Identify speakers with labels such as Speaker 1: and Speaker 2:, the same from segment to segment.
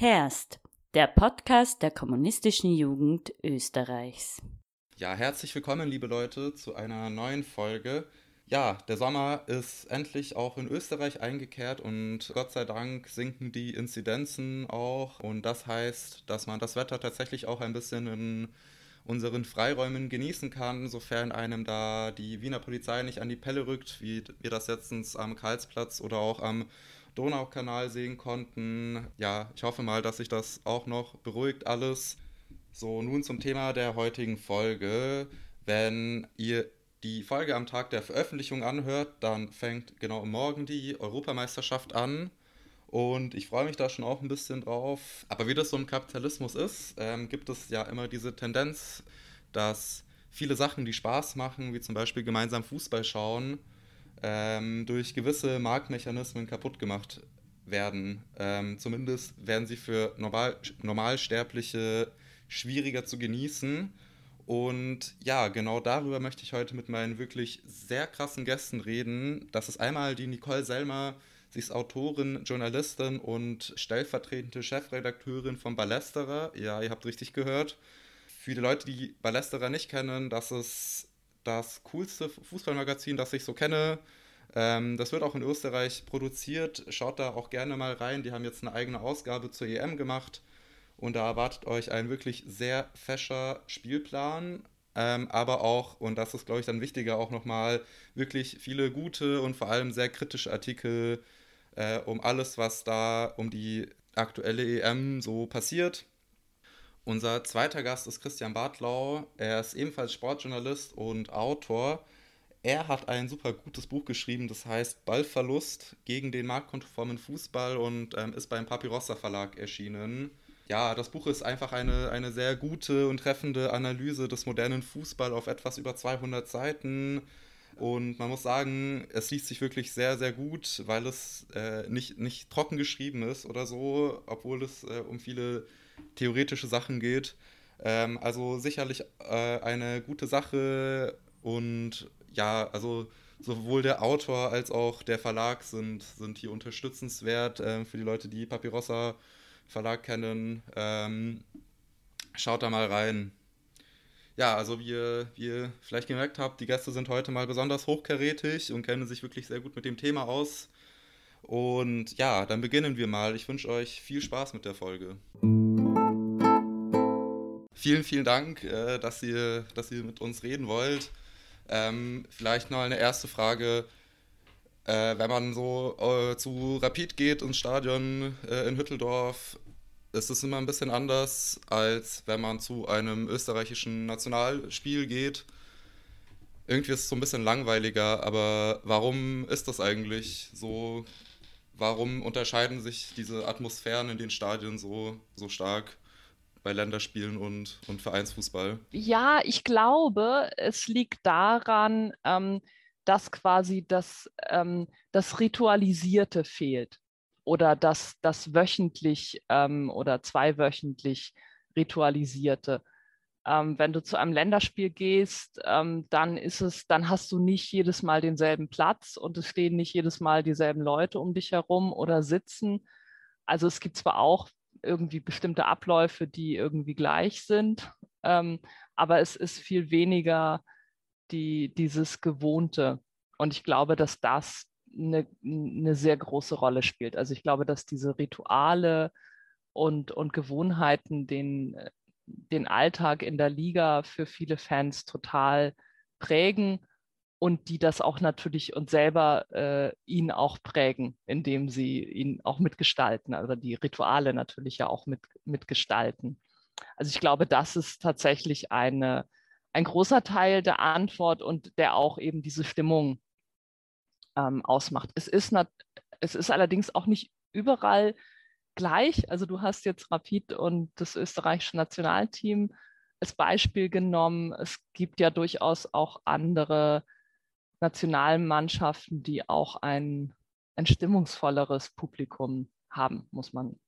Speaker 1: Herst, der Podcast der kommunistischen Jugend Österreichs.
Speaker 2: Ja, herzlich willkommen, liebe Leute, zu einer neuen Folge. Ja, der Sommer ist endlich auch in Österreich eingekehrt und Gott sei Dank sinken die Inzidenzen auch. Und das heißt, dass man das Wetter tatsächlich auch ein bisschen in unseren Freiräumen genießen kann, sofern einem da die Wiener Polizei nicht an die Pelle rückt, wie wir das letztens am Karlsplatz oder auch am Donaukanal sehen konnten. Ja, ich hoffe mal, dass sich das auch noch beruhigt alles. So, nun zum Thema der heutigen Folge. Wenn ihr die Folge am Tag der Veröffentlichung anhört, dann fängt genau morgen die Europameisterschaft an. Und ich freue mich da schon auch ein bisschen drauf. Aber wie das so im Kapitalismus ist, ähm, gibt es ja immer diese Tendenz, dass viele Sachen, die Spaß machen, wie zum Beispiel gemeinsam Fußball schauen, ähm, durch gewisse Marktmechanismen kaputt gemacht werden. Ähm, zumindest werden sie für Normal Normalsterbliche schwieriger zu genießen. Und ja, genau darüber möchte ich heute mit meinen wirklich sehr krassen Gästen reden. Das ist einmal die Nicole Selmer. Sie ist Autorin, Journalistin und stellvertretende Chefredakteurin von Ballesterer. Ja, ihr habt richtig gehört. Für die Leute, die Ballesterer nicht kennen, das ist das coolste Fußballmagazin, das ich so kenne. Ähm, das wird auch in Österreich produziert. Schaut da auch gerne mal rein. Die haben jetzt eine eigene Ausgabe zur EM gemacht. Und da erwartet euch ein wirklich sehr fescher Spielplan, ähm, aber auch, und das ist, glaube ich, dann wichtiger, auch nochmal wirklich viele gute und vor allem sehr kritische Artikel äh, um alles, was da um die aktuelle EM so passiert. Unser zweiter Gast ist Christian Bartlau. Er ist ebenfalls Sportjournalist und Autor. Er hat ein super gutes Buch geschrieben, das heißt Ballverlust gegen den marktkonformen Fußball und ähm, ist beim Papirossa Verlag erschienen ja, das Buch ist einfach eine, eine sehr gute und treffende Analyse des modernen Fußball auf etwas über 200 Seiten. Und man muss sagen, es liest sich wirklich sehr, sehr gut, weil es äh, nicht, nicht trocken geschrieben ist oder so, obwohl es äh, um viele theoretische Sachen geht. Ähm, also sicherlich äh, eine gute Sache und ja, also sowohl der Autor als auch der Verlag sind, sind hier unterstützenswert äh, für die Leute, die Papyrossa Verlag kennen, ähm, schaut da mal rein. Ja, also wie ihr, wie ihr vielleicht gemerkt habt, die Gäste sind heute mal besonders hochkarätig und kennen sich wirklich sehr gut mit dem Thema aus. Und ja, dann beginnen wir mal. Ich wünsche euch viel Spaß mit der Folge. Vielen, vielen Dank, äh, dass, ihr, dass ihr mit uns reden wollt. Ähm, vielleicht noch eine erste Frage. Äh, wenn man so äh, zu Rapid geht ins Stadion äh, in Hütteldorf, ist es immer ein bisschen anders, als wenn man zu einem österreichischen Nationalspiel geht. Irgendwie ist es so ein bisschen langweiliger, aber warum ist das eigentlich so? Warum unterscheiden sich diese Atmosphären in den Stadien so, so stark? Bei Länderspielen und, und Vereinsfußball?
Speaker 3: Ja, ich glaube, es liegt daran, ähm, dass quasi das, ähm, das Ritualisierte fehlt oder das, das wöchentlich ähm, oder zweiwöchentlich Ritualisierte. Ähm, wenn du zu einem Länderspiel gehst, ähm, dann ist es, dann hast du nicht jedes Mal denselben Platz und es stehen nicht jedes Mal dieselben Leute um dich herum oder sitzen. Also es gibt zwar auch irgendwie bestimmte Abläufe, die irgendwie gleich sind, ähm, aber es ist viel weniger die, dieses Gewohnte. Und ich glaube, dass das eine, eine sehr große Rolle spielt. Also ich glaube, dass diese Rituale und, und Gewohnheiten den, den Alltag in der Liga für viele Fans total prägen und die das auch natürlich und selber äh, ihn auch prägen, indem sie ihn auch mitgestalten, also die Rituale natürlich ja auch mit, mitgestalten. Also ich glaube, das ist tatsächlich eine, ein großer Teil der Antwort und der auch eben diese Stimmung ähm, ausmacht. Es ist, es ist allerdings auch nicht überall gleich. Also du hast jetzt Rapid und das österreichische Nationalteam als Beispiel genommen. Es gibt ja durchaus auch andere Nationalmannschaften, die auch ein, ein stimmungsvolleres Publikum haben, muss man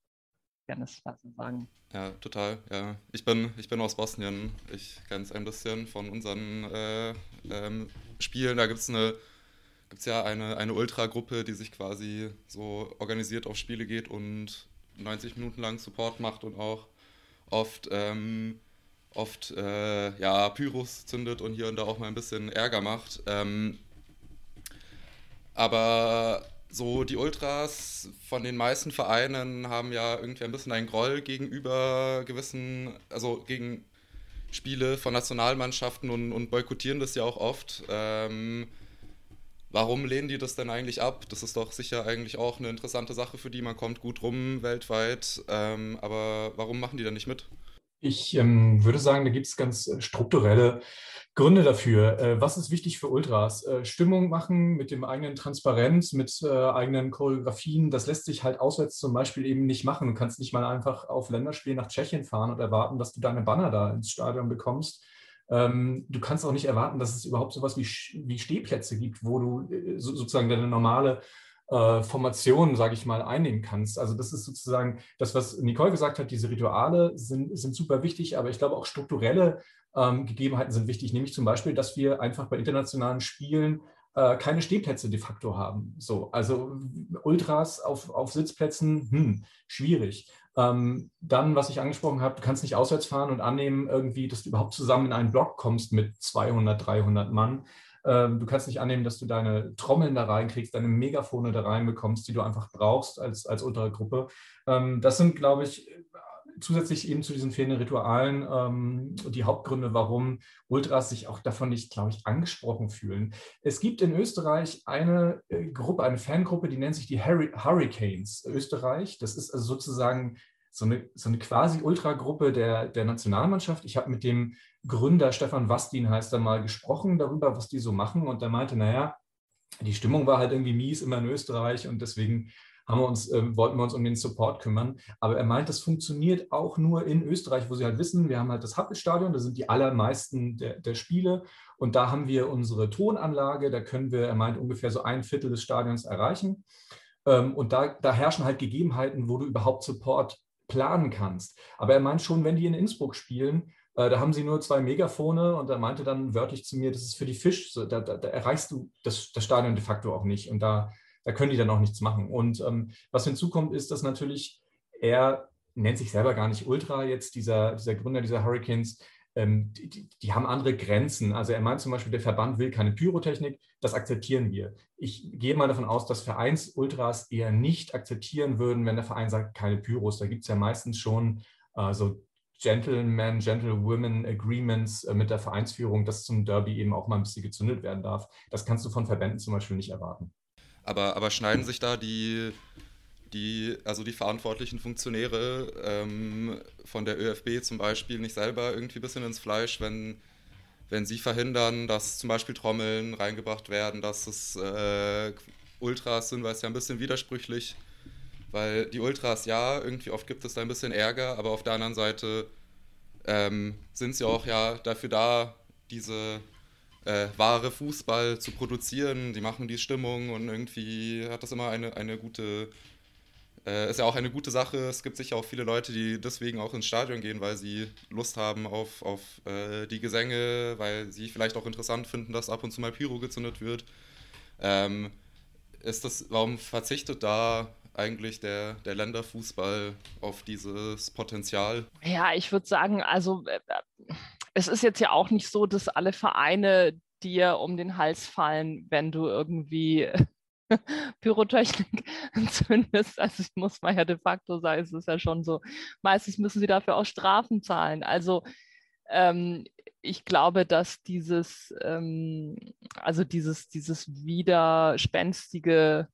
Speaker 3: gerne sagen.
Speaker 2: Ja, total. Ja. Ich, bin, ich bin aus Bosnien. Ich kenne es ein bisschen von unseren äh, ähm, Spielen. Da gibt es eine ja eine, eine Ultragruppe, die sich quasi so organisiert auf Spiele geht und 90 Minuten lang Support macht und auch oft, ähm, oft äh, ja, Pyros zündet und hier und da auch mal ein bisschen Ärger macht. Ähm, aber so die Ultras von den meisten Vereinen haben ja irgendwie ein bisschen einen Groll gegenüber gewissen, also gegen Spiele von Nationalmannschaften und, und boykottieren das ja auch oft. Ähm, warum lehnen die das denn eigentlich ab? Das ist doch sicher eigentlich auch eine interessante Sache für die. Man kommt gut rum weltweit. Ähm, aber warum machen die dann nicht mit?
Speaker 4: Ich ähm, würde sagen, da gibt es ganz äh, strukturelle Gründe dafür. Äh, was ist wichtig für Ultras? Äh, Stimmung machen mit dem eigenen Transparenz, mit äh, eigenen Choreografien. Das lässt sich halt auswärts zum Beispiel eben nicht machen. Du kannst nicht mal einfach auf Länderspiel nach Tschechien fahren und erwarten, dass du deine Banner da ins Stadion bekommst. Ähm, du kannst auch nicht erwarten, dass es überhaupt sowas wie, wie Stehplätze gibt, wo du sozusagen deine normale Formation, sage ich mal, einnehmen kannst. Also das ist sozusagen das, was Nicole gesagt hat, diese Rituale sind, sind super wichtig, aber ich glaube auch strukturelle ähm, Gegebenheiten sind wichtig, nämlich zum Beispiel, dass wir einfach bei internationalen Spielen äh, keine Stehplätze de facto haben. So, also Ultras auf, auf Sitzplätzen, hm, schwierig. Ähm, dann, was ich angesprochen habe, du kannst nicht auswärts fahren und annehmen, irgendwie, dass du überhaupt zusammen in einen Block kommst mit 200, 300 Mann. Ähm, du kannst nicht annehmen, dass du deine Trommeln da reinkriegst, deine Megafone da reinbekommst, die du einfach brauchst als, als Ultragruppe. Ähm, das sind, glaube ich, zusätzlich eben zu diesen fehlenden Ritualen ähm, die Hauptgründe, warum Ultras sich auch davon nicht, glaube ich, angesprochen fühlen. Es gibt in Österreich eine äh, Gruppe, eine Fangruppe, die nennt sich die Harry Hurricanes Österreich. Das ist also sozusagen so eine, so eine quasi Ultragruppe der, der Nationalmannschaft. Ich habe mit dem Gründer Stefan Wastin, heißt er mal, gesprochen darüber, was die so machen. Und der meinte, naja, die Stimmung war halt irgendwie mies immer in Österreich und deswegen haben wir uns, äh, wollten wir uns um den Support kümmern. Aber er meint, das funktioniert auch nur in Österreich, wo sie halt wissen, wir haben halt das Happelstadion, da sind die allermeisten der, der Spiele und da haben wir unsere Tonanlage, da können wir, er meint, ungefähr so ein Viertel des Stadions erreichen. Ähm, und da, da herrschen halt Gegebenheiten, wo du überhaupt Support planen kannst. Aber er meint schon, wenn die in Innsbruck spielen, äh, da haben sie nur zwei Megafone und er meinte dann wörtlich zu mir, das ist für die Fisch, da, da, da erreichst du das, das Stadion de facto auch nicht. Und da da können die dann auch nichts machen. Und ähm, was hinzukommt, ist, dass natürlich er nennt sich selber gar nicht Ultra, jetzt dieser, dieser Gründer dieser Hurricanes, ähm, die, die, haben andere Grenzen. Also er meint zum Beispiel, der Verband will keine Pyrotechnik, das akzeptieren wir. Ich gehe mal davon aus, dass Vereins-Ultras eher nicht akzeptieren würden, wenn der Verein sagt, keine Pyros. Da gibt es ja meistens schon äh, so Gentleman, Gentlewomen Agreements äh, mit der Vereinsführung, dass zum Derby eben auch mal ein bisschen gezündet werden darf. Das kannst du von Verbänden zum Beispiel nicht erwarten.
Speaker 2: Aber, aber schneiden sich da die, die, also die verantwortlichen Funktionäre ähm, von der ÖFB zum Beispiel nicht selber irgendwie ein bisschen ins Fleisch, wenn, wenn sie verhindern, dass zum Beispiel Trommeln reingebracht werden, dass es äh, Ultras sind, weil es ja ein bisschen widersprüchlich, weil die Ultras, ja, irgendwie oft gibt es da ein bisschen Ärger, aber auf der anderen Seite ähm, sind sie auch ja dafür da, diese äh, wahre Fußball zu produzieren. Die machen die Stimmung und irgendwie hat das immer eine, eine gute, äh, ist ja auch eine gute Sache. Es gibt sicher auch viele Leute, die deswegen auch ins Stadion gehen, weil sie Lust haben auf, auf äh, die Gesänge, weil sie vielleicht auch interessant finden, dass ab und zu mal Pyro gezündet wird. Ähm, ist das, warum verzichtet da eigentlich der, der Länderfußball auf dieses Potenzial?
Speaker 3: Ja, ich würde sagen, also äh, es ist jetzt ja auch nicht so, dass alle Vereine dir um den Hals fallen, wenn du irgendwie Pyrotechnik zündest. Also ich muss mal ja de facto sagen, es ist ja schon so, meistens müssen sie dafür auch Strafen zahlen. Also ähm, ich glaube, dass dieses, ähm, also dieses, dieses widerspenstige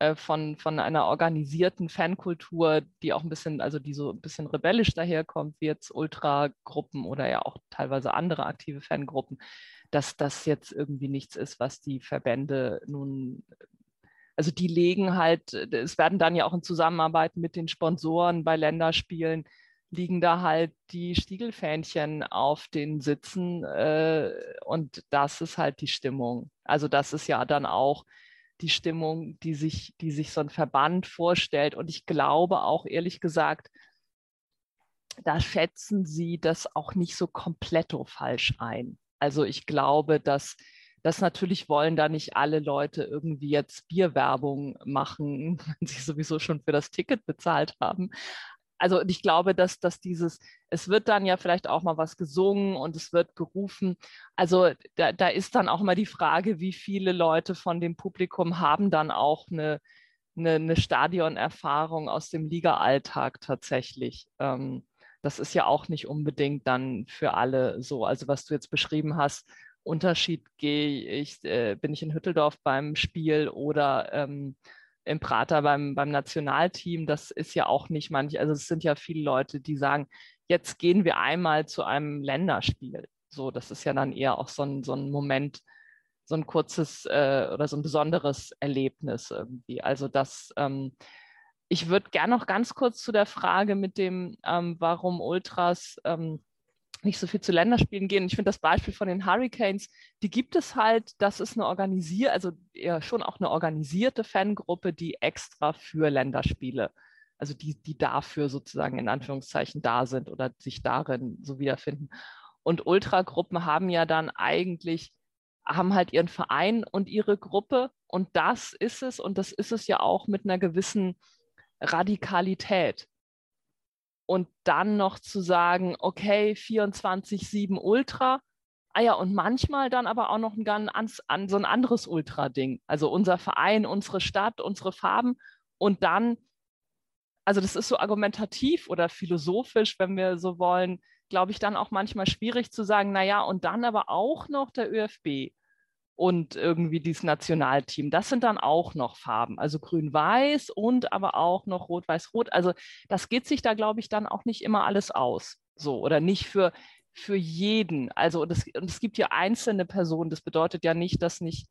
Speaker 3: äh, von, von einer organisierten Fankultur, die auch ein bisschen, also die so ein bisschen rebellisch daherkommt, wie jetzt Ultragruppen oder ja auch teilweise andere aktive Fangruppen, dass das jetzt irgendwie nichts ist, was die Verbände nun also die legen halt, es werden dann ja auch in Zusammenarbeit mit den Sponsoren bei Länderspielen, liegen da halt die Stiegelfähnchen auf den Sitzen äh, und das ist halt die Stimmung. Also das ist ja dann auch die Stimmung, die sich, die sich so ein Verband vorstellt. Und ich glaube auch ehrlich gesagt, da schätzen sie das auch nicht so komplett falsch ein. Also ich glaube, dass dass natürlich wollen da nicht alle Leute irgendwie jetzt Bierwerbung machen, wenn sie sowieso schon für das Ticket bezahlt haben. Also ich glaube, dass, dass dieses, es wird dann ja vielleicht auch mal was gesungen und es wird gerufen. Also da, da ist dann auch mal die Frage, wie viele Leute von dem Publikum haben dann auch eine, eine, eine Stadionerfahrung aus dem Liga-Alltag tatsächlich. Ähm, das ist ja auch nicht unbedingt dann für alle so. Also was du jetzt beschrieben hast, Unterschied gehe ich, äh, bin ich in Hütteldorf beim Spiel oder ähm, im Prater beim, beim Nationalteam, das ist ja auch nicht manch, also es sind ja viele Leute, die sagen, jetzt gehen wir einmal zu einem Länderspiel. So, das ist ja dann eher auch so ein, so ein Moment, so ein kurzes äh, oder so ein besonderes Erlebnis irgendwie. Also das, ähm, ich würde gerne noch ganz kurz zu der Frage mit dem, ähm, warum Ultras ähm, nicht so viel zu Länderspielen gehen. Ich finde das Beispiel von den Hurricanes, die gibt es halt, das ist eine organisierte, also eher schon auch eine organisierte Fangruppe, die extra für Länderspiele, also die, die dafür sozusagen in Anführungszeichen da sind oder sich darin so wiederfinden. Und Ultragruppen haben ja dann eigentlich, haben halt ihren Verein und ihre Gruppe und das ist es und das ist es ja auch mit einer gewissen Radikalität und dann noch zu sagen, okay, 24-7 Ultra. Ah ja, und manchmal dann aber auch noch ein ganz an, so ein anderes Ultra-Ding. Also unser Verein, unsere Stadt, unsere Farben. Und dann, also das ist so argumentativ oder philosophisch, wenn wir so wollen, glaube ich, dann auch manchmal schwierig zu sagen, naja, und dann aber auch noch der ÖFB und irgendwie dieses Nationalteam. Das sind dann auch noch Farben, also grün-weiß und aber auch noch rot-weiß-rot. Also das geht sich da, glaube ich, dann auch nicht immer alles aus. So oder nicht für, für jeden. Also und es, und es gibt ja einzelne Personen. Das bedeutet ja nicht, dass nicht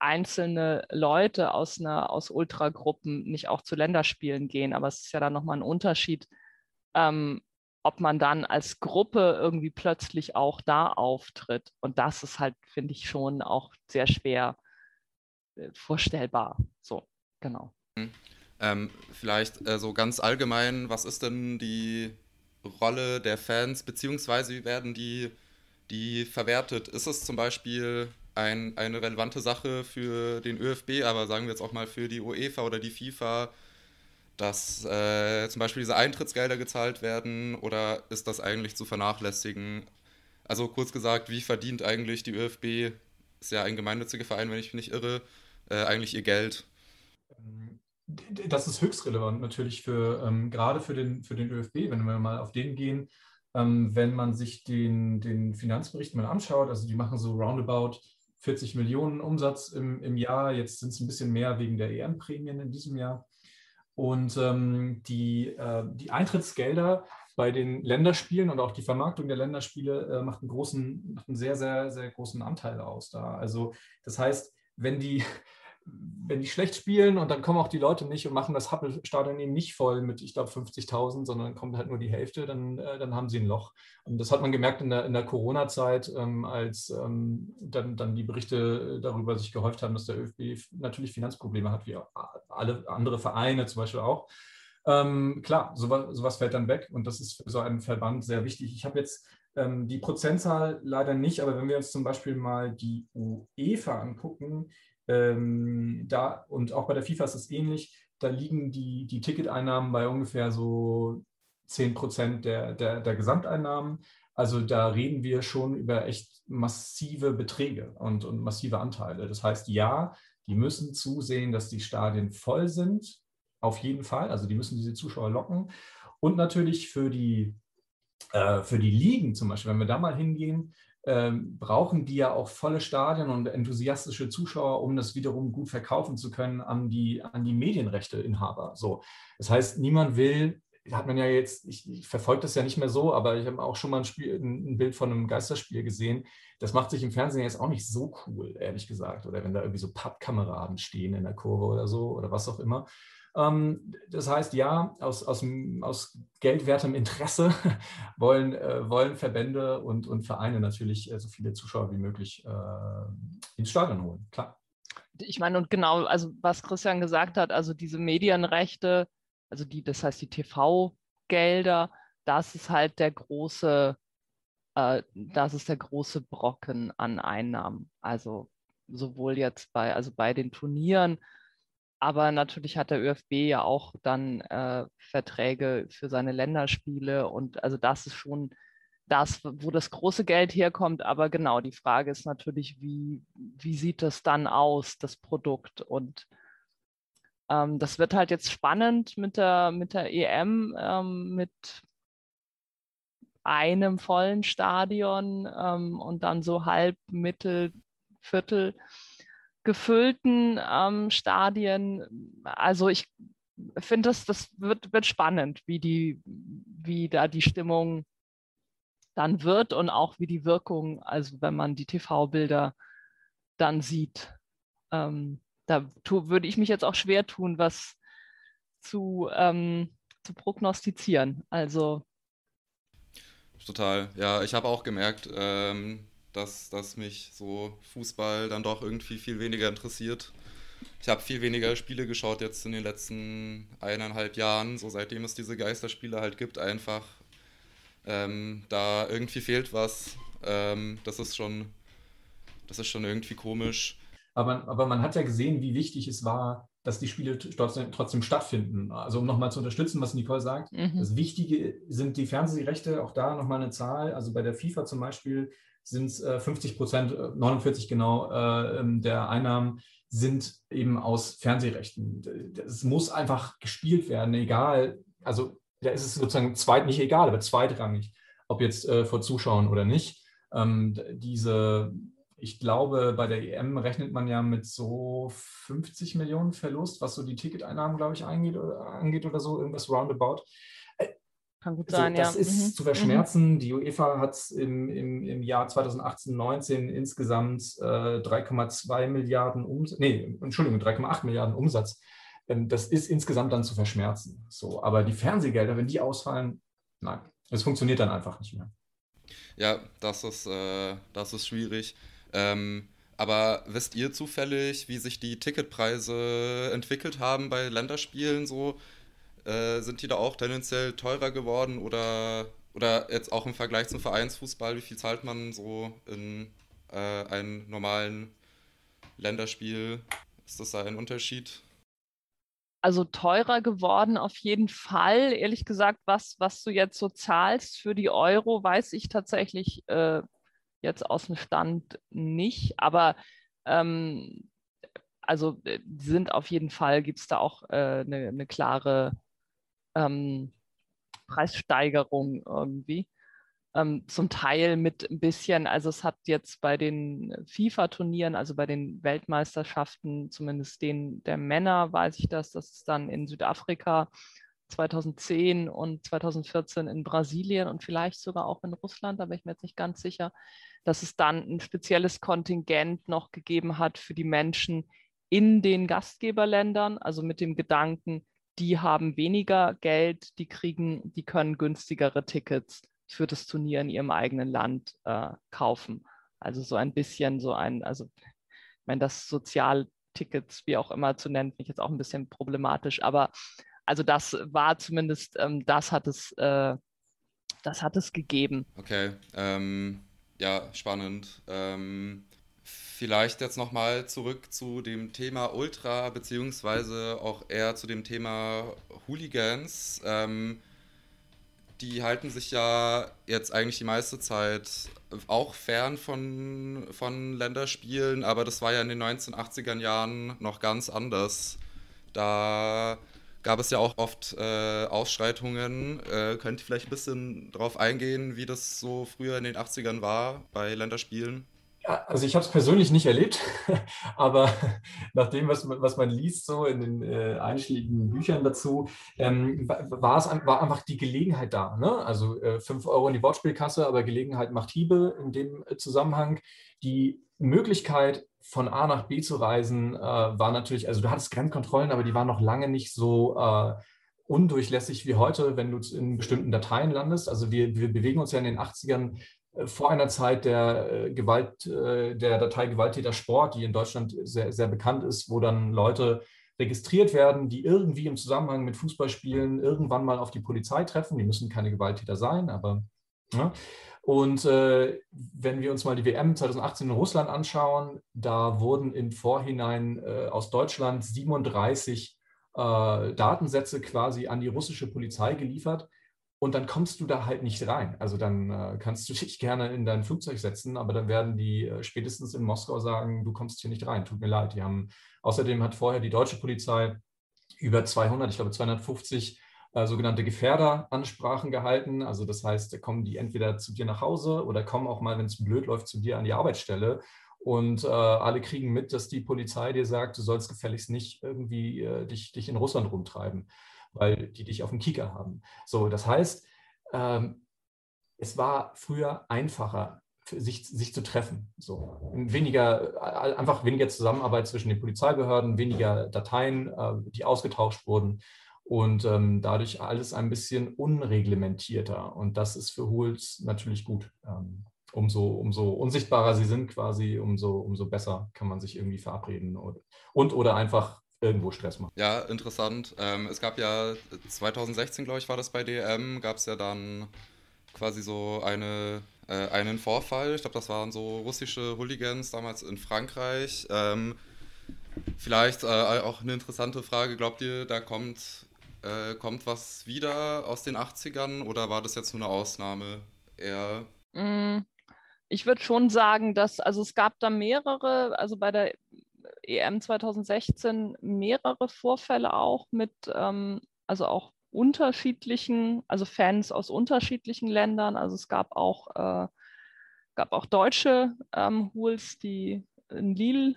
Speaker 3: einzelne Leute aus einer aus Ultragruppen nicht auch zu Länderspielen gehen. Aber es ist ja dann nochmal ein Unterschied, ähm, ob man dann als Gruppe irgendwie plötzlich auch da auftritt. Und das ist halt, finde ich, schon auch sehr schwer äh, vorstellbar. So, genau.
Speaker 2: Mhm. Ähm, vielleicht äh, so ganz allgemein, was ist denn die Rolle der Fans, beziehungsweise wie werden die, die verwertet? Ist es zum Beispiel ein, eine relevante Sache für den ÖFB, aber sagen wir jetzt auch mal für die UEFA oder die FIFA, dass äh, zum Beispiel diese Eintrittsgelder gezahlt werden oder ist das eigentlich zu vernachlässigen? Also kurz gesagt, wie verdient eigentlich die ÖFB, ist ja ein gemeinnütziger Verein, wenn ich mich nicht irre, äh, eigentlich ihr Geld?
Speaker 4: Das ist höchst relevant natürlich für ähm, gerade für den, für den ÖFB, wenn wir mal auf den gehen. Ähm, wenn man sich den, den Finanzbericht mal anschaut, also die machen so roundabout 40 Millionen Umsatz im, im Jahr, jetzt sind es ein bisschen mehr wegen der EM-Prämien in diesem Jahr. Und ähm, die, äh, die Eintrittsgelder bei den Länderspielen und auch die Vermarktung der Länderspiele äh, macht, einen großen, macht einen sehr, sehr, sehr großen Anteil aus da. Also das heißt, wenn die, wenn die schlecht spielen und dann kommen auch die Leute nicht und machen das Happelstadion eben nicht voll mit, ich glaube, 50.000, sondern kommt halt nur die Hälfte, dann, äh, dann haben sie ein Loch. Und das hat man gemerkt in der, in der Corona-Zeit, ähm, als ähm, dann, dann die Berichte darüber sich gehäuft haben, dass der ÖFB natürlich Finanzprobleme hat, wie alle andere Vereine zum Beispiel auch. Ähm, klar, sowas, sowas fällt dann weg und das ist für so einen Verband sehr wichtig. Ich habe jetzt ähm, die Prozentzahl leider nicht, aber wenn wir uns zum Beispiel mal die UEFA angucken, ähm, da, und auch bei der FIFA ist es ähnlich, da liegen die, die Ticketeinnahmen bei ungefähr so 10 Prozent der, der, der Gesamteinnahmen. Also da reden wir schon über echt massive Beträge und, und massive Anteile. Das heißt, ja, die müssen zusehen, dass die Stadien voll sind, auf jeden Fall. Also die müssen diese Zuschauer locken. Und natürlich für die, äh, für die Ligen zum Beispiel, wenn wir da mal hingehen, ähm, brauchen die ja auch volle Stadien und enthusiastische Zuschauer, um das wiederum gut verkaufen zu können an die, an die Medienrechteinhaber. So. Das heißt, niemand will, hat man ja jetzt, ich, ich verfolge das ja nicht mehr so, aber ich habe auch schon mal ein, Spiel, ein Bild von einem Geisterspiel gesehen. Das macht sich im Fernsehen jetzt auch nicht so cool, ehrlich gesagt. Oder wenn da irgendwie so Pappkameraden stehen in der Kurve oder so oder was auch immer. Ähm, das heißt, ja, aus, aus, aus geldwertem Interesse wollen, äh, wollen Verbände und, und Vereine natürlich äh, so viele Zuschauer wie möglich äh, ins Stadion holen, klar.
Speaker 3: Ich meine, und genau, also was Christian gesagt hat, also diese Medienrechte, also die, das heißt die TV-Gelder, das ist halt der große, äh, das ist der große Brocken an Einnahmen. Also sowohl jetzt bei, also bei den Turnieren, aber natürlich hat der ÖFB ja auch dann äh, Verträge für seine Länderspiele und also das ist schon das, wo das große Geld herkommt. Aber genau, die Frage ist natürlich, wie, wie sieht das dann aus, das Produkt? Und ähm, das wird halt jetzt spannend mit der, mit der EM, ähm, mit einem vollen Stadion ähm, und dann so halb, mittel, viertel gefüllten ähm, Stadien. Also ich finde, das, das wird, wird spannend, wie, die, wie da die Stimmung dann wird und auch wie die Wirkung, also wenn man die TV-Bilder dann sieht. Ähm, da würde ich mich jetzt auch schwer tun, was zu, ähm, zu prognostizieren. Also
Speaker 2: Total. Ja, ich habe auch gemerkt, ähm, dass, dass mich so Fußball dann doch irgendwie viel weniger interessiert. Ich habe viel weniger Spiele geschaut jetzt in den letzten eineinhalb Jahren, so seitdem es diese Geisterspiele halt gibt, einfach. Ähm, da irgendwie fehlt was. Ähm, das ist schon, das ist schon irgendwie komisch.
Speaker 4: Aber, aber man hat ja gesehen, wie wichtig es war, dass die Spiele trotzdem, trotzdem stattfinden. Also um nochmal zu unterstützen, was Nicole sagt, mhm. das Wichtige sind die Fernsehrechte, auch da nochmal eine Zahl. Also bei der FIFA zum Beispiel sind es äh, 50 Prozent, 49 äh, genau, äh, ähm, der Einnahmen sind eben aus Fernsehrechten. Es muss einfach gespielt werden, egal, also da ist es sozusagen zweit, nicht egal, aber zweitrangig, ob jetzt äh, vor Zuschauern oder nicht. Ähm, diese ich glaube, bei der EM rechnet man ja mit so 50 Millionen Verlust, was so die Ticketeinnahmen, glaube ich, angeht oder so, irgendwas roundabout.
Speaker 3: Kann gut also, sein,
Speaker 4: das
Speaker 3: ja.
Speaker 4: ist mhm. zu verschmerzen. Mhm. Die UEFA hat im, im, im Jahr 2018, 19 insgesamt äh, 3,2 Milliarden Umsatz, nee, Entschuldigung, 3,8 Milliarden Umsatz. Ähm, das ist insgesamt dann zu verschmerzen. So, aber die Fernsehgelder, wenn die ausfallen, nein, es funktioniert dann einfach nicht mehr.
Speaker 2: Ja, das ist, äh, das ist schwierig. Ähm, aber wisst ihr zufällig, wie sich die Ticketpreise entwickelt haben bei Länderspielen so? Äh, sind die da auch tendenziell teurer geworden oder, oder jetzt auch im Vergleich zum Vereinsfußball? Wie viel zahlt man so in äh, einem normalen Länderspiel? Ist das da ein Unterschied?
Speaker 3: Also teurer geworden auf jeden Fall. Ehrlich gesagt, was, was du jetzt so zahlst für die Euro, weiß ich tatsächlich äh, jetzt aus dem Stand nicht, aber ähm, also äh, sind auf jeden Fall, gibt es da auch eine äh, ne, ne klare ähm, Preissteigerung irgendwie. Ähm, zum Teil mit ein bisschen, also es hat jetzt bei den FIFA-Turnieren, also bei den Weltmeisterschaften, zumindest den der Männer, weiß ich das, dass es dann in Südafrika 2010 und 2014 in Brasilien und vielleicht sogar auch in Russland, da bin ich mir jetzt nicht ganz sicher, dass es dann ein spezielles Kontingent noch gegeben hat für die Menschen in den Gastgeberländern, also mit dem Gedanken, die haben weniger Geld, die kriegen, die können günstigere Tickets für das Turnier in ihrem eigenen Land äh, kaufen. Also so ein bisschen so ein, also ich meine, das Sozialtickets, wie auch immer zu nennen, finde ich jetzt auch ein bisschen problematisch, aber also das war zumindest, ähm, das hat es, äh, das hat es gegeben.
Speaker 2: Okay, ähm, ja, spannend. Ähm, vielleicht jetzt nochmal zurück zu dem Thema Ultra, beziehungsweise auch eher zu dem Thema Hooligans. Ähm, die halten sich ja jetzt eigentlich die meiste Zeit auch fern von, von Länderspielen, aber das war ja in den 1980er Jahren noch ganz anders. Da gab es ja auch oft äh, Ausschreitungen. Äh, könnt ihr vielleicht ein bisschen darauf eingehen, wie das so früher in den 80ern war bei Länderspielen?
Speaker 4: Also ich habe es persönlich nicht erlebt, aber nach dem, was, was man liest, so in den äh, einschlägigen Büchern dazu, ähm, war es war einfach die Gelegenheit da. Ne? Also äh, 5 Euro in die Wortspielkasse, aber Gelegenheit macht Hiebe in dem äh, Zusammenhang. Die Möglichkeit, von A nach B zu reisen, äh, war natürlich, also du hattest Grenzkontrollen, aber die waren noch lange nicht so äh, undurchlässig wie heute, wenn du in bestimmten Dateien landest. Also wir, wir bewegen uns ja in den 80ern äh, vor einer Zeit der äh, Gewalt, äh, der Datei Gewalttäter Sport, die in Deutschland sehr, sehr bekannt ist, wo dann Leute registriert werden, die irgendwie im Zusammenhang mit Fußballspielen irgendwann mal auf die Polizei treffen. Die müssen keine Gewalttäter sein, aber Ja? Und äh, wenn wir uns mal die WM 2018 in Russland anschauen, da wurden im Vorhinein äh, aus Deutschland 37 äh, Datensätze quasi an die russische Polizei geliefert. Und dann kommst du da halt nicht rein. Also dann äh, kannst du dich gerne in dein Flugzeug setzen, aber dann werden die äh, spätestens in Moskau sagen, du kommst hier nicht rein. Tut mir leid. Die haben, außerdem hat vorher die deutsche Polizei über 200, ich glaube 250 äh, sogenannte Gefährderansprachen gehalten. Also das heißt, da kommen die entweder zu dir nach Hause oder kommen auch mal, wenn es blöd läuft, zu dir an die Arbeitsstelle. Und äh, alle kriegen mit, dass die Polizei dir sagt, du sollst gefälligst nicht irgendwie äh, dich, dich in Russland rumtreiben, weil die dich auf dem Kieker haben. So, das heißt, ähm, es war früher einfacher, sich, sich zu treffen. So. Weniger, äh, einfach weniger Zusammenarbeit zwischen den Polizeibehörden, weniger Dateien, äh, die ausgetauscht wurden und ähm, dadurch alles ein bisschen unreglementierter. Und das ist für Hools natürlich gut. Ähm, umso, umso unsichtbarer sie sind quasi, umso, umso besser kann man sich irgendwie verabreden und, und oder einfach irgendwo Stress machen.
Speaker 2: Ja, interessant. Ähm, es gab ja 2016, glaube ich, war das bei DM, gab es ja dann quasi so eine, äh, einen Vorfall. Ich glaube, das waren so russische Hooligans damals in Frankreich. Ähm, vielleicht äh, auch eine interessante Frage. Glaubt ihr, da kommt äh, kommt was wieder aus den 80ern oder war das jetzt nur eine Ausnahme eher?
Speaker 3: Mm, ich würde schon sagen, dass, also es gab da mehrere, also bei der EM 2016 mehrere Vorfälle auch mit, ähm, also auch unterschiedlichen, also Fans aus unterschiedlichen Ländern. Also es gab auch, äh, gab auch deutsche ähm, Hools, die in Lille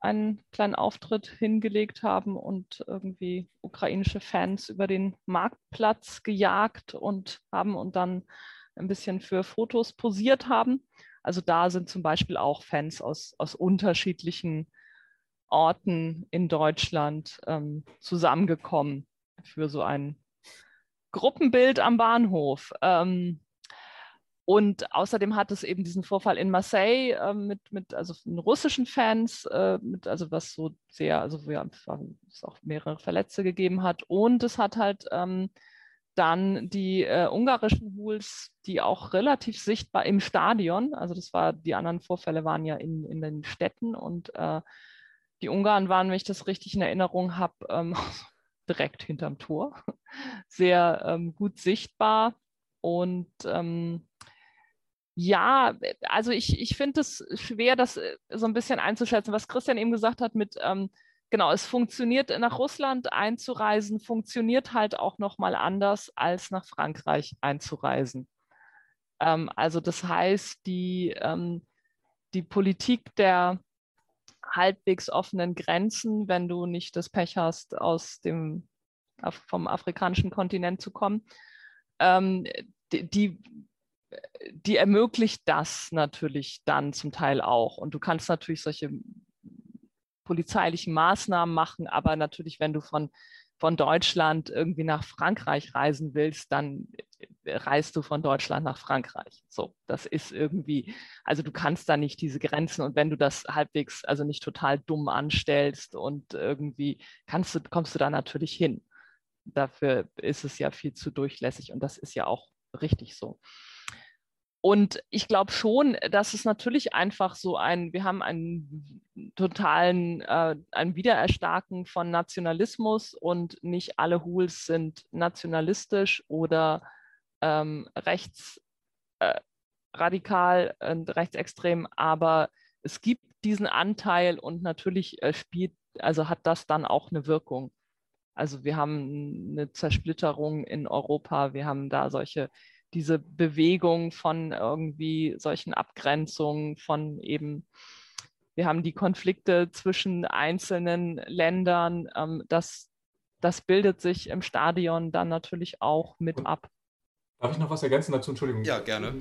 Speaker 3: einen kleinen Auftritt hingelegt haben und irgendwie ukrainische Fans über den Marktplatz gejagt und haben und dann ein bisschen für Fotos posiert haben. Also da sind zum Beispiel auch Fans aus, aus unterschiedlichen Orten in Deutschland ähm, zusammengekommen für so ein Gruppenbild am Bahnhof. Ähm, und außerdem hat es eben diesen Vorfall in Marseille äh, mit, mit also russischen Fans, äh, mit, also was so sehr, also wo ja, es auch mehrere Verletzte gegeben hat. Und es hat halt ähm, dann die äh, ungarischen Hools, die auch relativ sichtbar im Stadion, also das war, die anderen Vorfälle waren ja in, in den Städten und äh, die Ungarn waren, wenn ich das richtig in Erinnerung habe, ähm, direkt hinterm Tor, sehr ähm, gut sichtbar. Und ähm, ja, also ich, ich finde es schwer, das äh, so ein bisschen einzuschätzen, was Christian eben gesagt hat mit, ähm, genau, es funktioniert nach Russland einzureisen, funktioniert halt auch nochmal anders als nach Frankreich einzureisen. Ähm, also das heißt, die, ähm, die Politik der halbwegs offenen Grenzen, wenn du nicht das Pech hast, aus dem, vom afrikanischen Kontinent zu kommen, ähm, die, die ermöglicht das natürlich dann zum Teil auch. Und du kannst natürlich solche polizeilichen Maßnahmen machen, aber natürlich, wenn du von, von Deutschland irgendwie nach Frankreich reisen willst, dann reist du von Deutschland nach Frankreich. So, das ist irgendwie, also du kannst da nicht diese Grenzen und wenn du das halbwegs, also nicht total dumm anstellst und irgendwie kannst du, kommst du da natürlich hin. Dafür ist es ja viel zu durchlässig und das ist ja auch richtig so. Und ich glaube schon, dass es natürlich einfach so ein, wir haben einen totalen, äh, ein Wiedererstarken von Nationalismus und nicht alle Hools sind nationalistisch oder ähm, rechtsradikal äh, und rechtsextrem, aber es gibt diesen Anteil und natürlich äh, spielt, also hat das dann auch eine Wirkung. Also wir haben eine Zersplitterung in Europa, wir haben da solche diese Bewegung von irgendwie solchen Abgrenzungen, von eben, wir haben die Konflikte zwischen einzelnen Ländern, ähm, das, das bildet sich im Stadion dann natürlich auch mit ab.
Speaker 4: Darf ich noch was ergänzen dazu? Entschuldigung.
Speaker 2: Ja, gerne.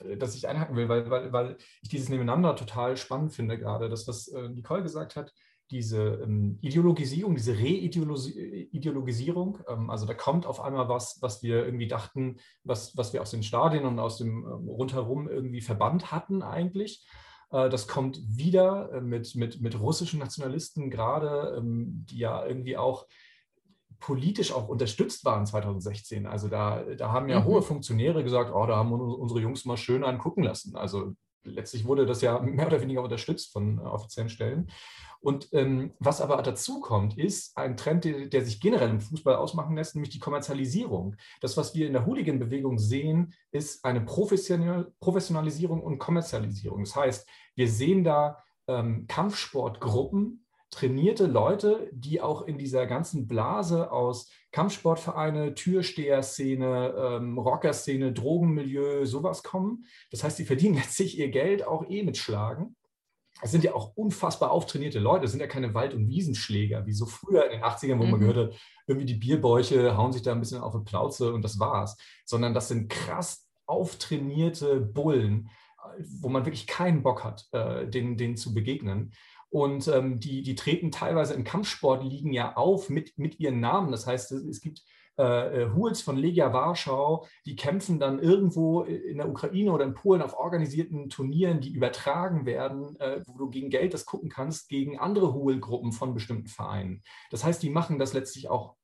Speaker 4: Äh, dass ich einhaken will, weil, weil, weil ich dieses Nebeneinander total spannend finde gerade. Das, was äh, Nicole gesagt hat, diese ähm, Ideologisierung, diese Reideologisierung, ähm, also da kommt auf einmal was, was wir irgendwie dachten, was, was wir aus den Stadien und aus dem ähm, rundherum irgendwie verbannt hatten eigentlich. Äh, das kommt wieder äh, mit, mit, mit russischen Nationalisten gerade, ähm, die ja irgendwie auch politisch auch unterstützt waren 2016. Also da, da haben ja mhm. hohe Funktionäre gesagt, oh, da haben unsere Jungs mal schön angucken lassen. Also letztlich wurde das ja mehr oder weniger unterstützt von äh, offiziellen Stellen. Und ähm, was aber dazu kommt, ist ein Trend, der, der, sich generell im Fußball ausmachen lässt, nämlich die Kommerzialisierung. Das, was wir in der Hooligan-Bewegung sehen, ist eine Professionalisierung und Kommerzialisierung. Das heißt, wir sehen da ähm, Kampfsportgruppen, trainierte Leute, die auch in dieser ganzen Blase aus Kampfsportvereine, Türsteher-Szene, ähm, Rocker-Szene, Drogenmilieu, sowas kommen. Das heißt, sie verdienen letztlich ihr Geld auch eh mit Schlagen. Es sind ja auch unfassbar auftrainierte Leute. Es sind ja keine Wald- und Wiesenschläger, wie so früher in den 80ern, wo mhm. man gehört hat, irgendwie die Bierbäuche hauen sich da ein bisschen auf eine Plauze und das war's. Sondern das sind krass auftrainierte Bullen, wo man wirklich keinen Bock hat, äh, denen, denen zu begegnen. Und ähm, die, die treten teilweise in Kampfsportligen ja auf mit, mit ihren Namen. Das heißt, es, es gibt äh, äh, Huls von Legia Warschau, die kämpfen dann irgendwo in der Ukraine oder in Polen auf organisierten Turnieren, die übertragen werden, äh, wo du gegen Geld das gucken kannst, gegen andere Hul-Gruppen von bestimmten Vereinen. Das heißt, die machen das letztlich auch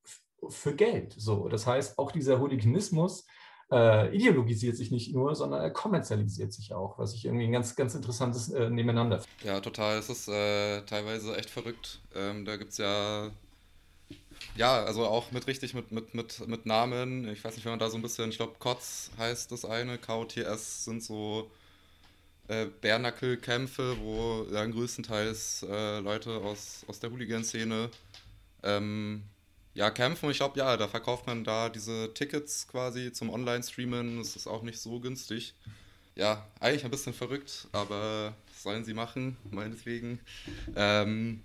Speaker 4: für Geld. So, das heißt, auch dieser Hooliganismus äh, ideologisiert sich nicht nur, sondern er kommerzialisiert sich auch, was ich irgendwie ein ganz, ganz interessantes äh, Nebeneinander
Speaker 2: finde. Ja, total. Es ist äh, teilweise echt verrückt. Ähm, da gibt es ja, ja, also auch mit richtig mit, mit, mit, mit Namen. Ich weiß nicht, wenn man da so ein bisschen, ich glaube, KOTS heißt das eine, KOTS sind so äh, Bärnackelkämpfe, wo dann größtenteils äh, Leute aus, aus der Hooligan-Szene ähm, ja, kämpfen. Ich glaube, ja, da verkauft man da diese Tickets quasi zum Online-Streamen. Das ist auch nicht so günstig. Ja, eigentlich ein bisschen verrückt, aber sollen sie machen, meinetwegen. Ähm,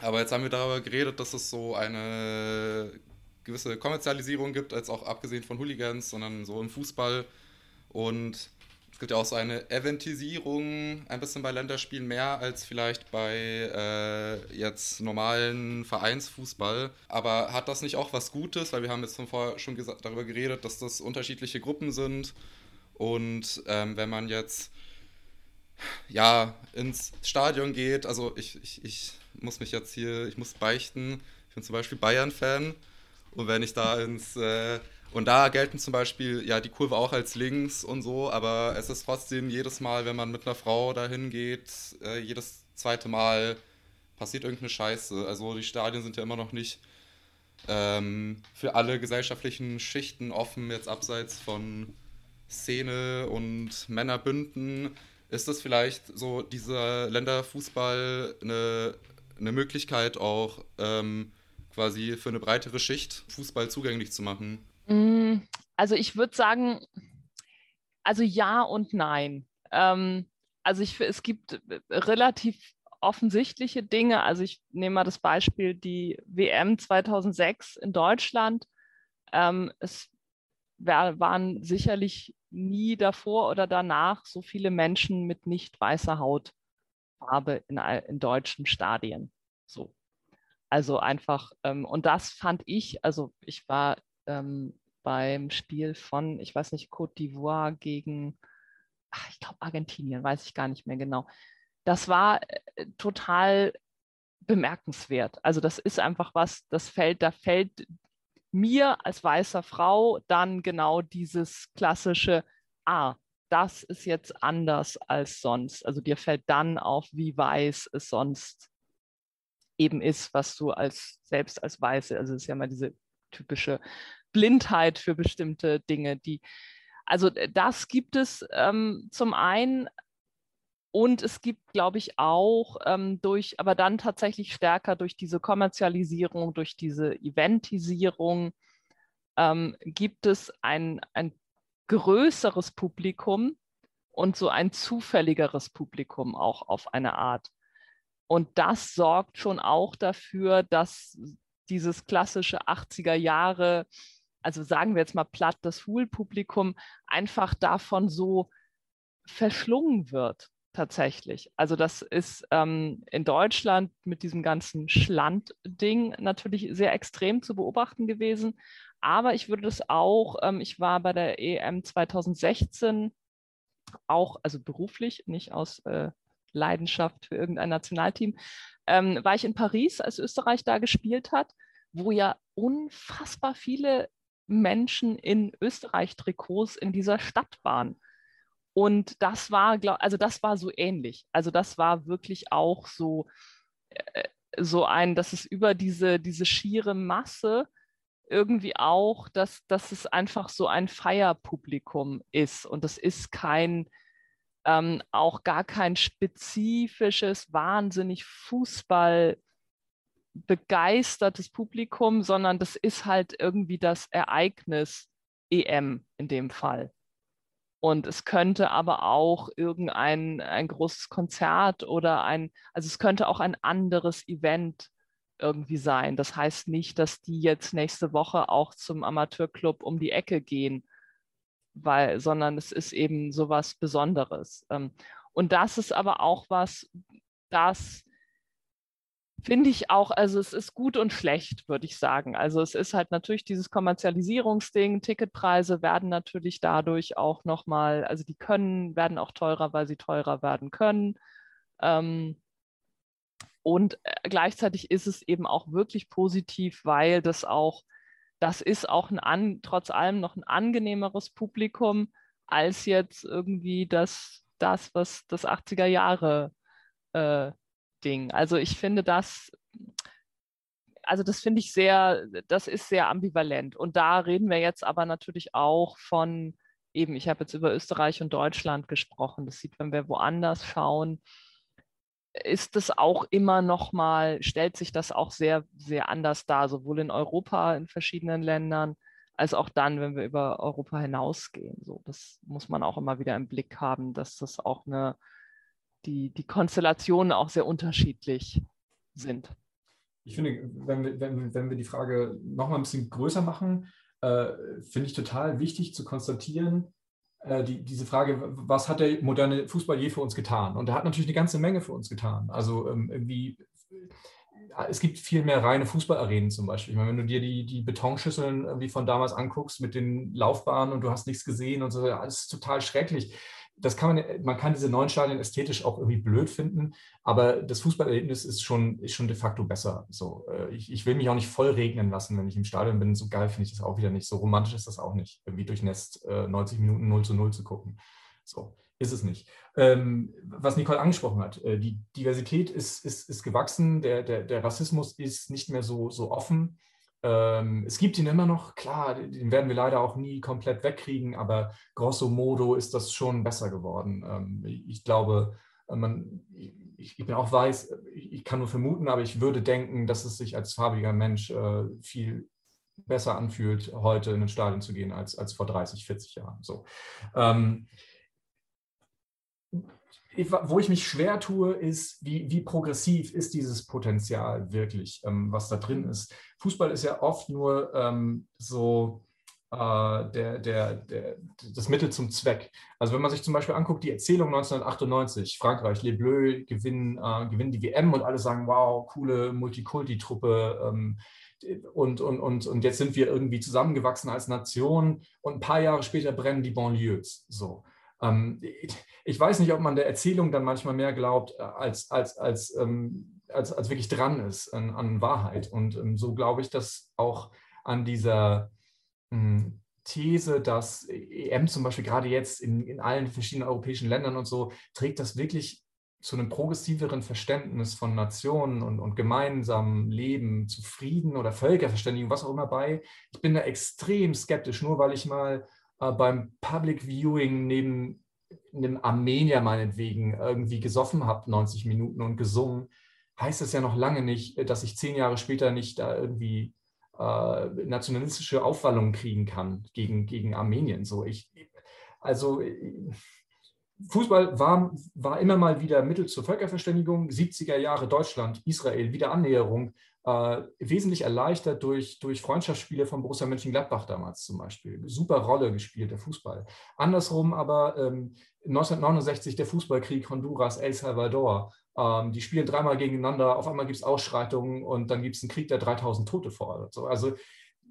Speaker 2: aber jetzt haben wir darüber geredet, dass es so eine gewisse Kommerzialisierung gibt, als auch abgesehen von Hooligans, sondern so im Fußball. Und es gibt ja auch so eine Eventisierung, ein bisschen bei Länderspielen mehr als vielleicht bei äh, jetzt normalen Vereinsfußball. Aber hat das nicht auch was Gutes? Weil wir haben jetzt vorher schon darüber geredet, dass das unterschiedliche Gruppen sind. Und ähm, wenn man jetzt ja ins Stadion geht, also ich, ich, ich muss mich jetzt hier, ich muss beichten, ich bin zum Beispiel Bayern-Fan. Und wenn ich da ins äh, und da gelten zum Beispiel ja die Kurve auch als links und so, aber es ist trotzdem jedes Mal, wenn man mit einer Frau dahin geht, äh, jedes zweite Mal passiert irgendeine Scheiße. Also die Stadien sind ja immer noch nicht ähm, für alle gesellschaftlichen Schichten offen, jetzt abseits von Szene und Männerbünden. Ist das vielleicht so dieser Länderfußball eine, eine Möglichkeit auch ähm, quasi für eine breitere Schicht Fußball zugänglich zu machen?
Speaker 3: Mm, also ich würde sagen, also ja und nein. Ähm, also ich, es gibt äh, relativ offensichtliche Dinge. Also ich nehme mal das Beispiel die WM 2006 in Deutschland. Ähm, es waren sicherlich nie davor oder danach so viele Menschen mit nicht weißer Hautfarbe in, in deutschen Stadien. So. Also einfach, ähm, und das fand ich, also ich war ähm, beim Spiel von, ich weiß nicht, Côte d'Ivoire gegen, ach, ich glaube Argentinien, weiß ich gar nicht mehr genau. Das war äh, total bemerkenswert. Also das ist einfach was, das fällt, da fällt mir als weißer Frau dann genau dieses klassische, ah, das ist jetzt anders als sonst. Also dir fällt dann auf, wie weiß es sonst eben ist, was du als selbst als Weiße, also es ist ja mal diese typische Blindheit für bestimmte Dinge, die also äh, das gibt es ähm, zum einen und es gibt, glaube ich, auch ähm, durch, aber dann tatsächlich stärker durch diese Kommerzialisierung, durch diese Eventisierung, ähm, gibt es ein, ein größeres Publikum und so ein zufälligeres Publikum auch auf eine Art. Und das sorgt schon auch dafür, dass dieses klassische 80er Jahre, also sagen wir jetzt mal platt, das Hool-Publikum einfach davon so verschlungen wird tatsächlich. Also das ist ähm, in Deutschland mit diesem ganzen Schland-Ding natürlich sehr extrem zu beobachten gewesen. Aber ich würde das auch, ähm, ich war bei der EM 2016 auch, also beruflich, nicht aus äh, Leidenschaft für irgendein Nationalteam, ähm, war ich in Paris, als Österreich da gespielt hat, wo ja unfassbar viele Menschen in Österreich-Trikots in dieser Stadt waren. Und das war, glaub, also das war so ähnlich. Also das war wirklich auch so, äh, so ein, dass es über diese, diese schiere Masse irgendwie auch, dass, dass es einfach so ein Feierpublikum ist. Und das ist kein, ähm, auch gar kein spezifisches, wahnsinnig Fußball begeistertes Publikum, sondern das ist halt irgendwie das Ereignis EM in dem Fall. Und es könnte aber auch irgendein ein großes Konzert oder ein, also es könnte auch ein anderes Event irgendwie sein. Das heißt nicht, dass die jetzt nächste Woche auch zum Amateurclub um die Ecke gehen, weil, sondern es ist eben sowas Besonderes. Ähm, und das ist aber auch was, das finde ich auch, also es ist gut und schlecht, würde ich sagen. Also es ist halt natürlich dieses Kommerzialisierungsding, Ticketpreise werden natürlich dadurch auch nochmal, also die können, werden auch teurer, weil sie teurer werden können. Ähm, und äh, gleichzeitig ist es eben auch wirklich positiv, weil das auch, das ist auch ein an, trotz allem noch ein angenehmeres Publikum als jetzt irgendwie das, das was das 80er Jahre äh, Ding. Also ich finde das, also das finde ich sehr, das ist sehr ambivalent. Und da reden wir jetzt aber natürlich auch von eben, ich habe jetzt über Österreich und Deutschland gesprochen. Das sieht, wenn wir woanders schauen, ist es auch immer noch mal, stellt sich das auch sehr, sehr anders dar, sowohl in Europa, in verschiedenen Ländern, als auch dann, wenn wir über Europa hinausgehen. So, das muss man auch immer wieder im Blick haben, dass das auch eine die, die Konstellationen auch sehr unterschiedlich sind.
Speaker 4: Ich finde, wenn wir, wenn, wenn wir die Frage noch mal ein bisschen größer machen, äh, finde ich total wichtig zu konstatieren, die, diese Frage, was hat der moderne Fußball je für uns getan? Und er hat natürlich eine ganze Menge für uns getan. Also ähm, irgendwie, äh, es gibt viel mehr reine Fußballarenen zum Beispiel. Ich meine, wenn du dir die, die Betonschüsseln irgendwie von damals anguckst mit den Laufbahnen und du hast nichts gesehen und so, das ist total schrecklich das kann man, man kann diese neuen Stadien ästhetisch auch irgendwie blöd finden, aber das Fußballerlebnis ist schon, ist schon de facto besser. So, äh, ich, ich will mich auch nicht voll regnen lassen, wenn ich im Stadion bin. So geil finde ich das auch wieder nicht. So romantisch ist das auch nicht, irgendwie durch Nest 90 Minuten 0 zu 0 zu gucken. So, ist es nicht. Ähm, was Nicole angesprochen hat, äh, die Diversität ist, ist, ist gewachsen, der, der, der Rassismus ist nicht mehr so, so offen. Ähm, es gibt ihn immer noch, klar, den werden wir leider auch nie komplett wegkriegen, aber grosso modo ist das schon besser geworden. Ähm, ich glaube, man, ich, ich, bin auch weiß, ich kann nur vermuten, aber ich würde denken, dass es sich als farbiger Mensch äh, viel besser anfühlt, heute in den Stadion zu gehen, als, als vor 30, 40 Jahren. So. Ähm, wo ich mich schwer tue, ist, wie, wie progressiv ist dieses Potenzial wirklich, ähm, was da drin ist. Fußball ist ja oft nur ähm, so äh, der, der, der, das Mittel zum Zweck. Also wenn man sich zum Beispiel anguckt, die Erzählung 1998, Frankreich, Les Bleus gewinnen, äh, gewinnen die WM und alle sagen, wow, coole Multikulti-Truppe. Ähm, und, und, und, und jetzt sind wir irgendwie zusammengewachsen als Nation und ein paar Jahre später brennen die Banlieues. So. Ähm, ich weiß nicht, ob man der Erzählung dann manchmal mehr glaubt, äh, als, als, als, ähm, als, als wirklich dran ist an, an Wahrheit. Und ähm, so glaube ich, dass auch an dieser hm, These, dass EM zum Beispiel gerade jetzt in, in allen verschiedenen europäischen Ländern und so, trägt das wirklich zu einem progressiveren Verständnis von Nationen und, und gemeinsamem Leben, zu Frieden oder Völkerverständigung, was auch immer bei. Ich bin da extrem skeptisch, nur weil ich mal äh, beim Public Viewing neben einem Armenier meinetwegen irgendwie gesoffen habe, 90 Minuten und gesungen, heißt das ja noch lange nicht, dass ich zehn Jahre später nicht da irgendwie äh, nationalistische Aufwallungen kriegen kann gegen, gegen Armenien. So ich, also Fußball war, war immer mal wieder Mittel zur Völkerverständigung. 70er Jahre Deutschland, Israel, Wiederannäherung, äh, wesentlich erleichtert durch, durch Freundschaftsspiele von Borussia Mönchengladbach damals zum Beispiel. Super Rolle gespielt, der Fußball. Andersrum aber ähm, 1969 der Fußballkrieg Honduras, El Salvador. Ähm, die spielen dreimal gegeneinander, auf einmal gibt es Ausschreitungen und dann gibt es einen Krieg, der 3000 Tote fordert. So, also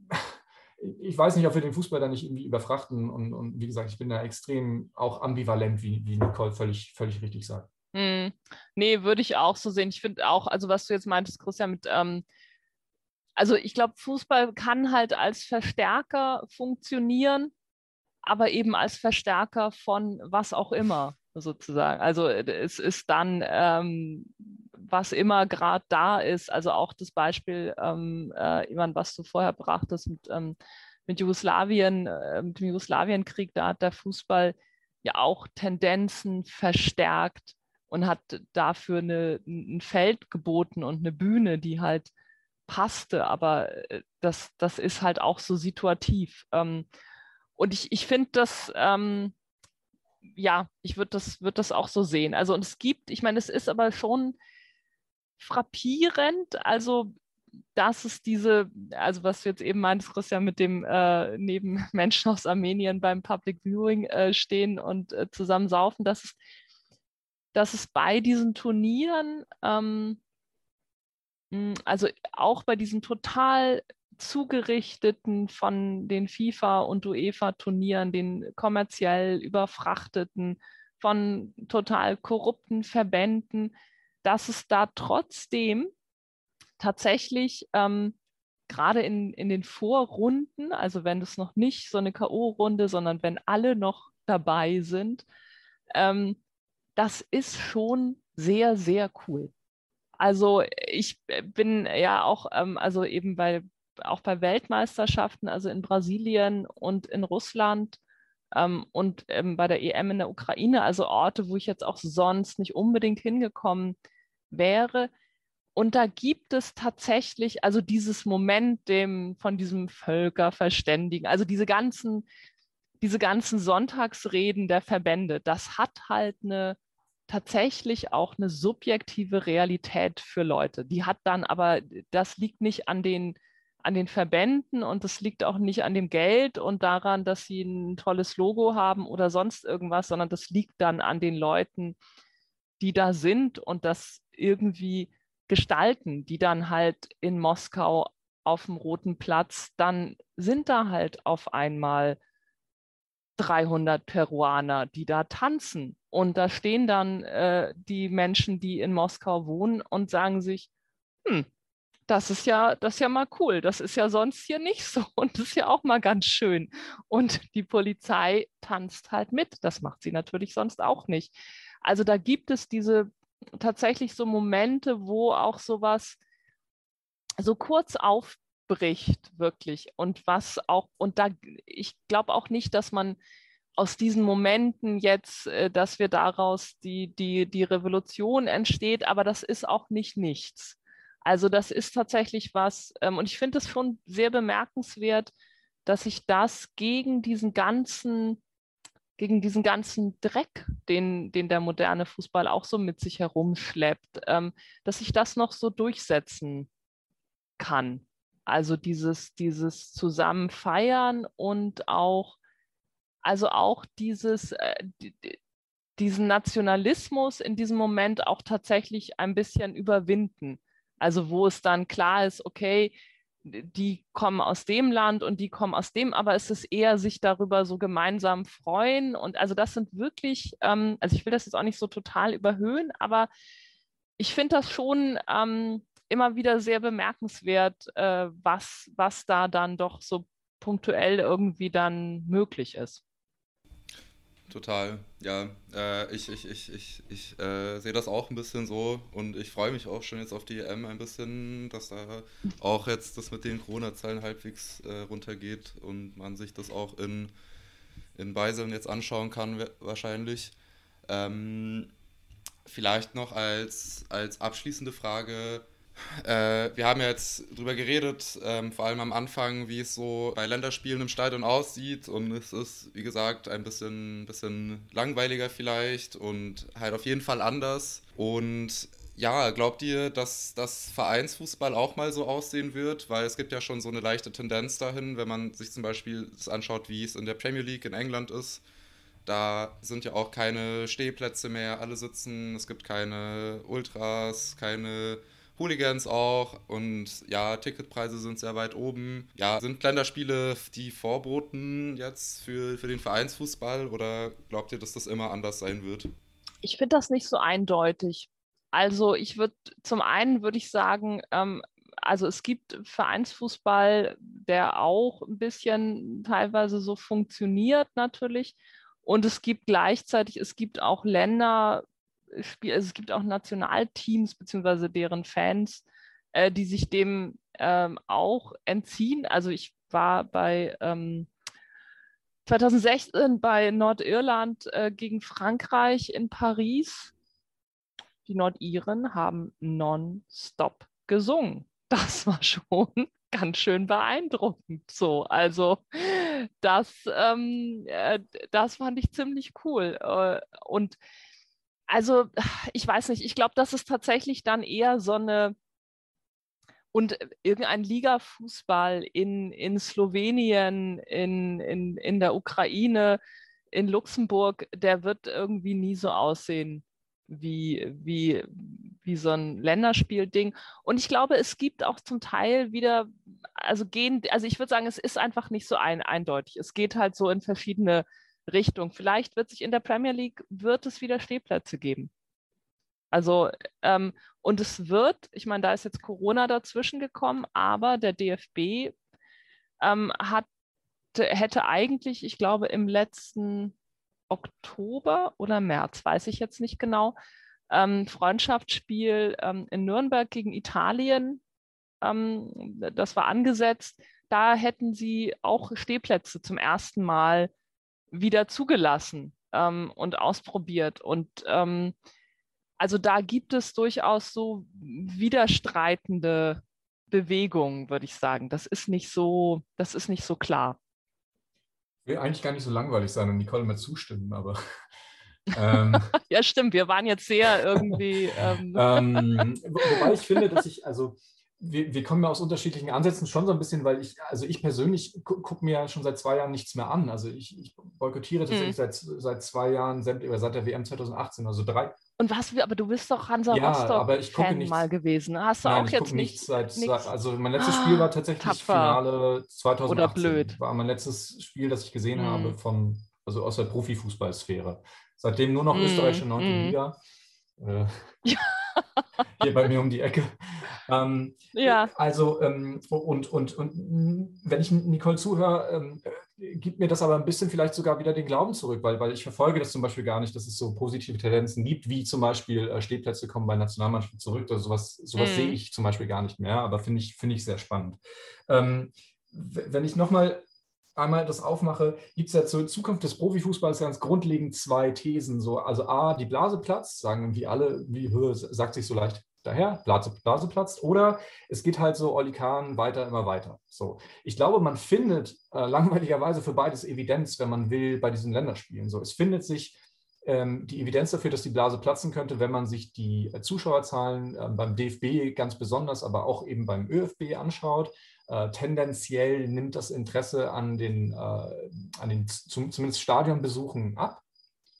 Speaker 4: ich weiß nicht, ob wir den Fußball da nicht irgendwie überfrachten. Und, und wie gesagt, ich bin da extrem auch ambivalent, wie, wie Nicole völlig, völlig richtig sagt.
Speaker 3: Hm. Nee, würde ich auch so sehen. Ich finde auch, also was du jetzt meintest, Christian, mit ähm, also ich glaube, Fußball kann halt als Verstärker funktionieren, aber eben als Verstärker von was auch immer sozusagen. Also es ist dann, ähm, was immer gerade da ist, also auch das Beispiel, ähm, äh, Ivan, was du vorher brachtest mit, ähm, mit Jugoslawien, äh, mit dem Jugoslawienkrieg, da hat der Fußball ja auch Tendenzen verstärkt und hat dafür eine, ein Feld geboten und eine Bühne, die halt passte, aber äh, das, das ist halt auch so situativ. Ähm, und ich, ich finde das, ähm, ja, ich würde das, würd das auch so sehen. Also und es gibt, ich meine, es ist aber schon frappierend, also dass es diese, also was du jetzt eben meintest, Christian, mit dem äh, neben Menschen aus Armenien beim Public Viewing äh, stehen und äh, zusammen saufen, dass es, dass es bei diesen Turnieren ähm, hm, also auch bei diesen total zugerichteten von den FIFA und UEFA Turnieren, den kommerziell überfrachteten, von total korrupten Verbänden, dass es da trotzdem tatsächlich ähm, gerade in, in den Vorrunden, also wenn es noch nicht so eine K.O.-Runde, sondern wenn alle noch dabei sind, ähm, das ist schon sehr, sehr cool. Also ich äh, bin ja auch, ähm, also eben bei, auch bei Weltmeisterschaften, also in Brasilien und in Russland ähm, und ähm, bei der EM in der Ukraine, also Orte, wo ich jetzt auch sonst nicht unbedingt hingekommen wäre. Und da gibt es tatsächlich, also dieses Moment dem, von diesem Völkerverständigen, also diese ganzen, diese ganzen Sonntagsreden der Verbände, das hat halt eine tatsächlich auch eine subjektive Realität für Leute. Die hat dann aber, das liegt nicht an den, an den Verbänden und das liegt auch nicht an dem Geld und daran, dass sie ein tolles Logo haben oder sonst irgendwas, sondern das liegt dann an den Leuten, die da sind und das irgendwie gestalten, die dann halt in Moskau auf dem Roten Platz, dann sind da halt auf einmal 300 Peruaner, die da tanzen. Und da stehen dann äh, die Menschen, die in Moskau wohnen und sagen sich, hm, das ist ja, das ist ja mal cool. Das ist ja sonst hier nicht so und das ist ja auch mal ganz schön. Und die Polizei tanzt halt mit. Das macht sie natürlich sonst auch nicht. Also da gibt es diese tatsächlich so Momente, wo auch sowas so kurz auf bricht, wirklich. Und was auch, und da, ich glaube auch nicht, dass man aus diesen Momenten jetzt, äh, dass wir daraus die, die, die Revolution entsteht, aber das ist auch nicht nichts. Also das ist tatsächlich was, ähm, und ich finde es schon sehr bemerkenswert, dass sich das gegen diesen ganzen, gegen diesen ganzen Dreck, den, den der moderne Fußball auch so mit sich herumschleppt, ähm, dass sich das noch so durchsetzen kann. Also dieses, dieses zusammen und auch, also auch dieses, äh, diesen Nationalismus in diesem Moment auch tatsächlich ein bisschen überwinden. Also wo es dann klar ist, okay, die kommen aus dem Land und die kommen aus dem, aber es ist eher sich darüber so gemeinsam freuen. Und also das sind wirklich, ähm, also ich will das jetzt auch nicht so total überhöhen, aber ich finde das schon ähm, immer wieder sehr bemerkenswert, äh, was, was da dann doch so punktuell irgendwie dann möglich ist.
Speaker 2: Total, ja. Äh, ich ich, ich, ich, ich äh, sehe das auch ein bisschen so und ich freue mich auch schon jetzt auf die EM ein bisschen, dass da auch jetzt das mit den Corona-Zahlen halbwegs äh, runtergeht und man sich das auch in, in Beiseln jetzt anschauen kann, wahrscheinlich. Ähm, vielleicht noch als, als abschließende Frage, äh, wir haben ja jetzt drüber geredet, ähm, vor allem am Anfang, wie es so bei Länderspielen im Stadion aussieht. Und es ist, wie gesagt, ein bisschen, bisschen langweiliger vielleicht und halt auf jeden Fall anders. Und ja, glaubt ihr, dass das Vereinsfußball auch mal so aussehen wird? Weil es gibt ja schon so eine leichte Tendenz dahin, wenn man sich zum Beispiel anschaut, wie es in der Premier League in England ist. Da sind ja auch keine Stehplätze mehr, alle sitzen, es gibt keine Ultras, keine Hooligans auch und ja, Ticketpreise sind sehr weit oben. Ja, sind Länderspiele die Vorboten jetzt für, für den Vereinsfußball oder glaubt ihr, dass das immer anders sein wird?
Speaker 3: Ich finde das nicht so eindeutig. Also ich würde, zum einen würde ich sagen, ähm, also es gibt Vereinsfußball, der auch ein bisschen teilweise so funktioniert natürlich. Und es gibt gleichzeitig, es gibt auch Länder, also es gibt auch Nationalteams beziehungsweise deren Fans, äh, die sich dem ähm, auch entziehen. Also ich war bei ähm, 2016 bei Nordirland äh, gegen Frankreich in Paris. Die Nordiren haben nonstop gesungen. Das war schon ganz schön beeindruckend. So, also das, ähm, äh, das fand ich ziemlich cool. Äh, und also ich weiß nicht, ich glaube, das ist tatsächlich dann eher so eine und irgendein Ligafußball in, in Slowenien, in, in, in der Ukraine, in Luxemburg, der wird irgendwie nie so aussehen wie, wie, wie so ein Länderspielding. Und ich glaube, es gibt auch zum Teil wieder, also gehen, also ich würde sagen, es ist einfach nicht so ein, eindeutig. Es geht halt so in verschiedene Richtungen. Vielleicht wird sich in der Premier League, wird es wieder Stehplätze geben. Also, ähm, und es wird, ich meine, da ist jetzt Corona dazwischen gekommen, aber der DFB ähm, hat, hätte eigentlich, ich glaube, im letzten Oktober oder März, weiß ich jetzt nicht genau, ähm, Freundschaftsspiel ähm, in Nürnberg gegen Italien, ähm, das war angesetzt. Da hätten sie auch Stehplätze zum ersten Mal wieder zugelassen ähm, und ausprobiert. Und ähm, also da gibt es durchaus so widerstreitende Bewegungen, würde ich sagen. Das ist nicht so, das ist nicht so klar.
Speaker 4: Ich will eigentlich gar nicht so langweilig sein und Nicole mal zustimmen, aber.
Speaker 3: Ähm, ja, stimmt. Wir waren jetzt sehr irgendwie.
Speaker 4: Ähm, ähm, wobei ich finde, dass ich, also wir, wir, kommen ja aus unterschiedlichen Ansätzen schon so ein bisschen, weil ich, also ich persönlich gu gucke mir ja schon seit zwei Jahren nichts mehr an. Also ich, ich boykottiere tatsächlich mhm. seit, seit zwei Jahren, seit der WM 2018, also drei,
Speaker 3: und was, aber du bist doch Hansa ja, Rostock-Fan mal gewesen. Hast du
Speaker 4: Nein,
Speaker 3: auch jetzt
Speaker 4: nichts seit, nichts? Also mein letztes Spiel war tatsächlich Tapfer. Finale 2018. Oder blöd. War mein letztes Spiel, das ich gesehen mm. habe von, also aus der Profifußballsphäre. Seitdem nur noch mm. österreichische 9. Mm. Liga. Äh, ja. Hier bei mir um die Ecke. Ähm, ja. Also, ähm, und, und, und wenn ich Nicole zuhöre, ähm, gibt mir das aber ein bisschen vielleicht sogar wieder den Glauben zurück, weil, weil ich verfolge das zum Beispiel gar nicht, dass es so positive Tendenzen gibt, wie zum Beispiel äh, Stehplätze kommen bei Nationalmannschaften zurück. Also sowas, sowas mhm. sehe ich zum Beispiel gar nicht mehr, aber finde ich, find ich sehr spannend. Ähm, wenn ich nochmal einmal das aufmache, gibt es ja zur Zukunft des Profifußballs ganz grundlegend zwei Thesen. So, also A, die Blase platzt, sagen irgendwie alle, wie sagt sich so leicht daher, Blase, Blase platzt. Oder es geht halt so Olli Kahn weiter, immer weiter. So, ich glaube, man findet äh, langweiligerweise für beides Evidenz, wenn man will, bei diesen Länderspielen. So, es findet sich ähm, die Evidenz dafür, dass die Blase platzen könnte, wenn man sich die äh, Zuschauerzahlen äh, beim DFB ganz besonders, aber auch eben beim ÖFB anschaut. Äh, tendenziell nimmt das Interesse an den, äh, an den zum, zumindest Stadionbesuchen ab.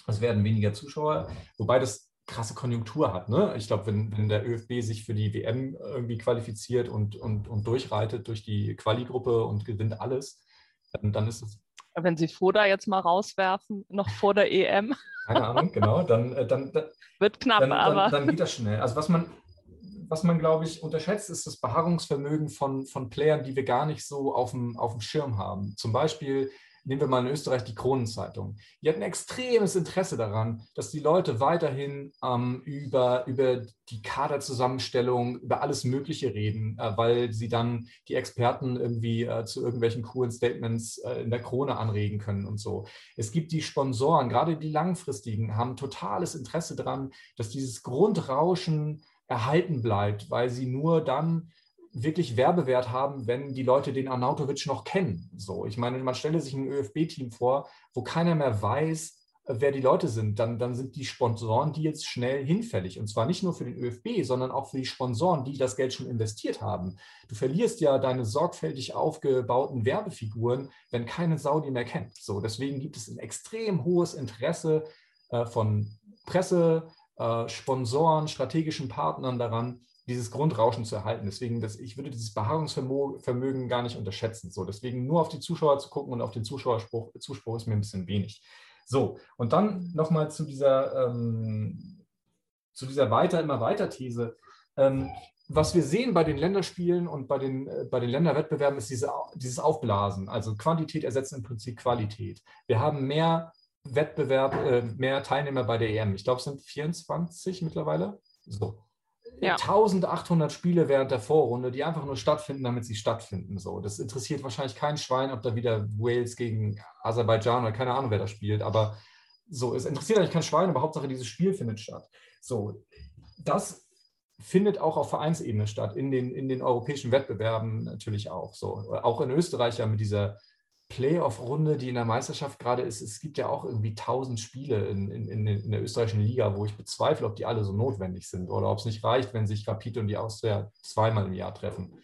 Speaker 4: Es werden weniger Zuschauer, wobei das krasse Konjunktur hat. Ne? Ich glaube, wenn, wenn der ÖFB sich für die WM irgendwie qualifiziert und, und, und durchreitet durch die Quali-Gruppe und gewinnt alles, dann, dann ist es.
Speaker 3: Wenn Sie Foda jetzt mal rauswerfen, noch vor der EM.
Speaker 4: Keine Ahnung, genau. Dann, äh, dann, dann
Speaker 3: wird knapp,
Speaker 4: dann,
Speaker 3: aber.
Speaker 4: Dann, dann geht das schnell. Also was man, was man, glaube ich, unterschätzt, ist das Beharrungsvermögen von, von Playern, die wir gar nicht so auf dem, auf dem Schirm haben. Zum Beispiel nehmen wir mal in Österreich die Kronenzeitung. Die hat ein extremes Interesse daran, dass die Leute weiterhin ähm, über, über die Kaderzusammenstellung, über alles Mögliche reden, äh, weil sie dann die Experten irgendwie äh, zu irgendwelchen coolen Statements äh, in der Krone anregen können und so. Es gibt die Sponsoren, gerade die langfristigen, haben totales Interesse daran, dass dieses Grundrauschen erhalten bleibt, weil sie nur dann wirklich Werbewert haben, wenn die Leute den Arnautovic noch kennen. So, ich meine, man stelle sich ein ÖFB-Team vor, wo keiner mehr weiß, äh, wer die Leute sind, dann, dann sind die Sponsoren die jetzt schnell hinfällig. Und zwar nicht nur für den ÖFB, sondern auch für die Sponsoren, die das Geld schon investiert haben. Du verlierst ja deine sorgfältig aufgebauten Werbefiguren, wenn keine Sau die mehr kennt. So, deswegen gibt es ein extrem hohes Interesse äh, von Presse, äh, Sponsoren, strategischen Partnern daran, dieses Grundrauschen zu erhalten. Deswegen, das, ich würde dieses Beharrungsvermögen gar nicht unterschätzen. So, deswegen nur auf die Zuschauer zu gucken und auf den Zuschauerspruch, Zuspruch ist mir ein bisschen wenig. So, und dann nochmal zu dieser, ähm, zu dieser weiter, immer weiter These. Ähm, was wir sehen bei den Länderspielen und bei den, äh, bei den Länderwettbewerben ist diese, dieses Aufblasen. Also Quantität ersetzt im Prinzip Qualität. Wir haben mehr Wettbewerb, äh, mehr Teilnehmer bei der EM. Ich glaube, es sind 24 mittlerweile. So. Ja. 1800 Spiele während der Vorrunde, die einfach nur stattfinden, damit sie stattfinden. So, das interessiert wahrscheinlich kein Schwein, ob da wieder Wales gegen Aserbaidschan oder keine Ahnung, wer da spielt. Aber so, es interessiert eigentlich kein Schwein, aber Hauptsache dieses Spiel findet statt. So, das findet auch auf Vereinsebene statt, in den, in den europäischen Wettbewerben natürlich auch. So. Auch in Österreich ja mit dieser Playoff-Runde, die in der Meisterschaft gerade ist. Es gibt ja auch irgendwie tausend Spiele in, in, in der österreichischen Liga, wo ich bezweifle, ob die alle so notwendig sind oder ob es nicht reicht, wenn sich Rapid und die Austria zweimal im Jahr treffen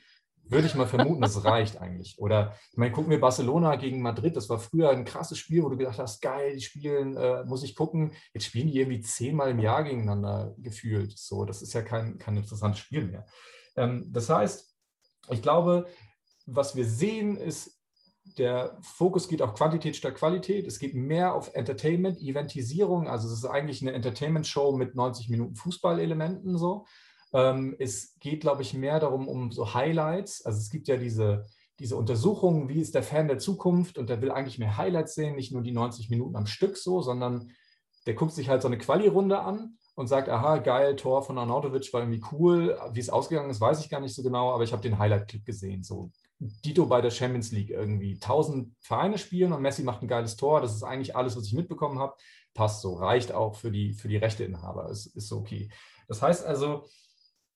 Speaker 4: würde ich mal vermuten, das reicht eigentlich. Oder ich meine, gucken wir Barcelona gegen Madrid, das war früher ein krasses Spiel, wo du gedacht hast, geil, die spielen, äh, muss ich gucken. Jetzt spielen die irgendwie zehnmal im Jahr gegeneinander gefühlt. So, das ist ja kein, kein interessantes Spiel mehr. Ähm, das heißt, ich glaube, was wir sehen, ist, der Fokus geht auf Quantität statt Qualität. Es geht mehr auf Entertainment, Eventisierung. Also es ist eigentlich eine Entertainment-Show mit 90 Minuten Fußballelementen so. Ähm, es geht, glaube ich, mehr darum, um so Highlights. Also es gibt ja diese, diese Untersuchungen, wie ist der Fan der Zukunft und der will eigentlich mehr Highlights sehen, nicht nur die 90 Minuten am Stück so, sondern der guckt sich halt so eine Quali-Runde an und sagt, aha, geil, Tor von Arnautovic war irgendwie cool. Wie es ausgegangen ist, weiß ich gar nicht so genau, aber ich habe den Highlight-Clip gesehen. So Dito bei der Champions League irgendwie. 1000 Vereine spielen und Messi macht ein geiles Tor. Das ist eigentlich alles, was ich mitbekommen habe. Passt so, reicht auch für die, für die Rechteinhaber. Ist, ist so okay. Das heißt also,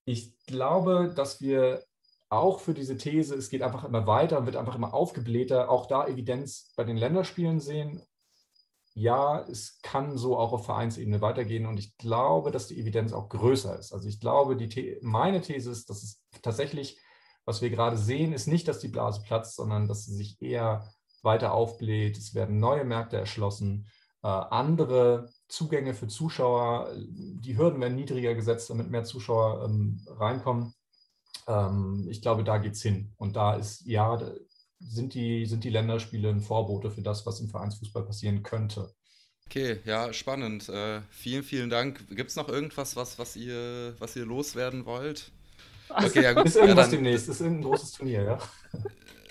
Speaker 4: ich glaube, dass wir auch für diese These, es geht einfach immer weiter und wird einfach immer aufgeblähter, auch da Evidenz bei den Länderspielen sehen. Ja, es kann so auch auf Vereinsebene weitergehen und ich glaube, dass die Evidenz auch größer ist. Also ich glaube, die The meine These ist, dass es tatsächlich, was wir gerade sehen, ist nicht, dass die Blase platzt, sondern dass sie sich eher weiter aufbläht. Es werden neue Märkte erschlossen, äh, andere Zugänge für Zuschauer, die Hürden werden niedriger gesetzt, damit mehr Zuschauer ähm, reinkommen. Ähm, ich glaube, da geht es hin. Und da ist, ja, sind die, sind die Länderspiele ein Vorbote für das, was im Vereinsfußball passieren könnte.
Speaker 2: Okay, ja, spannend. Äh, vielen, vielen Dank. Gibt es noch irgendwas, was, was, ihr, was ihr loswerden wollt?
Speaker 4: Okay, ja, gut. Ist irgendwas ja, dann, demnächst, ist irgendein großes Turnier, ja?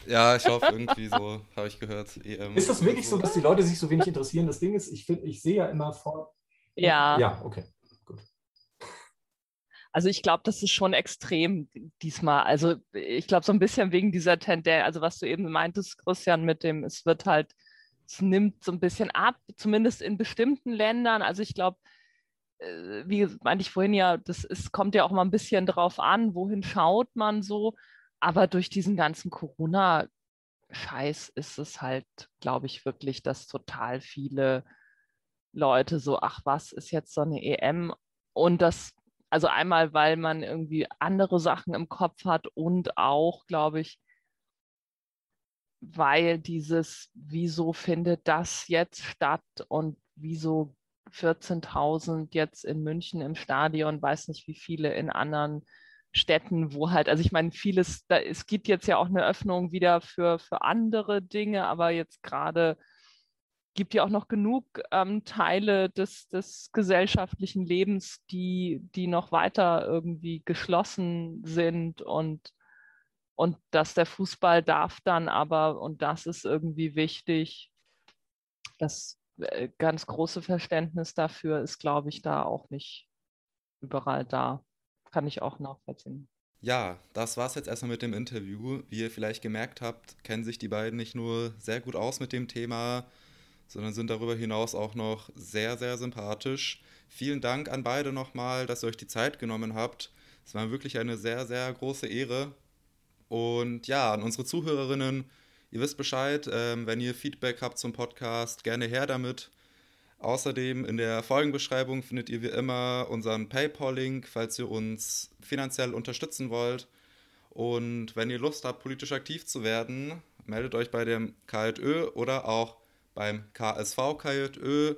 Speaker 2: Ja, ich hoffe irgendwie so, habe ich gehört.
Speaker 4: EM ist das wirklich so, dass die Leute sich so wenig interessieren? Das Ding ist, ich, find, ich sehe ja immer vor.
Speaker 3: Ja.
Speaker 4: Ja, okay, gut.
Speaker 3: Also ich glaube, das ist schon extrem diesmal. Also ich glaube so ein bisschen wegen dieser Tendenz, also was du eben meintest, Christian, mit dem, es wird halt, es nimmt so ein bisschen ab, zumindest in bestimmten Ländern. Also ich glaube, wie meinte ich vorhin ja, das ist, kommt ja auch mal ein bisschen drauf an, wohin schaut man so. Aber durch diesen ganzen Corona-Scheiß ist es halt, glaube ich, wirklich, dass total viele Leute so, ach was, ist jetzt so eine EM? Und das, also einmal, weil man irgendwie andere Sachen im Kopf hat und auch, glaube ich, weil dieses, wieso findet das jetzt statt und wieso 14.000 jetzt in München im Stadion, weiß nicht wie viele in anderen Städten, wo halt, also ich meine, vieles, da, es gibt jetzt ja auch eine Öffnung wieder für, für andere Dinge, aber jetzt gerade gibt ja auch noch genug ähm, Teile des, des gesellschaftlichen Lebens, die, die noch weiter irgendwie geschlossen sind und, und dass der Fußball darf dann aber, und das ist irgendwie wichtig, das ganz große Verständnis dafür ist, glaube ich, da auch nicht überall da kann ich auch nachvollziehen.
Speaker 2: Ja, das war es jetzt erstmal mit dem Interview. Wie ihr vielleicht gemerkt habt, kennen sich die beiden nicht nur sehr gut aus mit dem Thema, sondern sind darüber hinaus auch noch sehr, sehr sympathisch. Vielen Dank an beide nochmal, dass ihr euch die Zeit genommen habt. Es war wirklich eine sehr, sehr große Ehre. Und ja, an unsere Zuhörerinnen, ihr wisst Bescheid, ähm, wenn ihr Feedback habt zum Podcast, gerne her damit. Außerdem in der Folgenbeschreibung findet ihr wie immer unseren PayPal-Link, falls ihr uns finanziell unterstützen wollt. Und wenn ihr Lust habt, politisch aktiv zu werden, meldet euch bei dem KJÖ oder auch beim KSV KJÖ.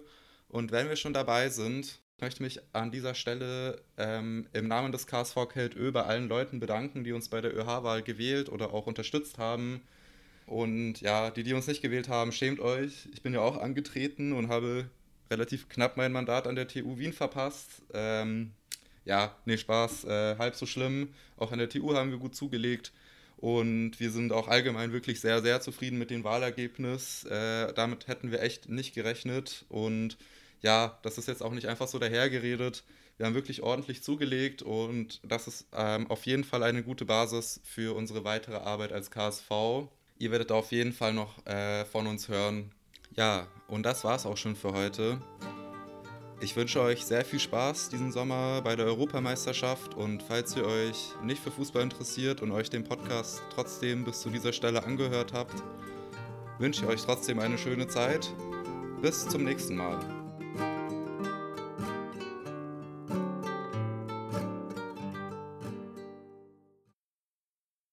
Speaker 2: Und wenn wir schon dabei sind, möchte ich mich an dieser Stelle ähm, im Namen des KSV KJÖ bei allen Leuten bedanken, die uns bei der ÖH-Wahl gewählt oder auch unterstützt haben. Und ja, die, die uns nicht gewählt haben, schämt euch. Ich bin ja auch angetreten und habe relativ knapp mein Mandat an der TU Wien verpasst. Ähm, ja, nee, Spaß, äh, halb so schlimm. Auch an der TU haben wir gut zugelegt. Und wir sind auch allgemein wirklich sehr, sehr zufrieden mit dem Wahlergebnis. Äh, damit hätten wir echt nicht gerechnet. Und ja, das ist jetzt auch nicht einfach so dahergeredet. Wir haben wirklich ordentlich zugelegt und das ist ähm, auf jeden Fall eine gute Basis für unsere weitere Arbeit als KSV. Ihr werdet auf jeden Fall noch äh, von uns hören. Ja, und das war es auch schon für heute. Ich wünsche euch sehr viel Spaß diesen Sommer bei der Europameisterschaft und falls ihr euch nicht für Fußball interessiert und euch den Podcast trotzdem bis zu dieser Stelle angehört habt, wünsche ich euch trotzdem eine schöne Zeit. Bis zum nächsten Mal.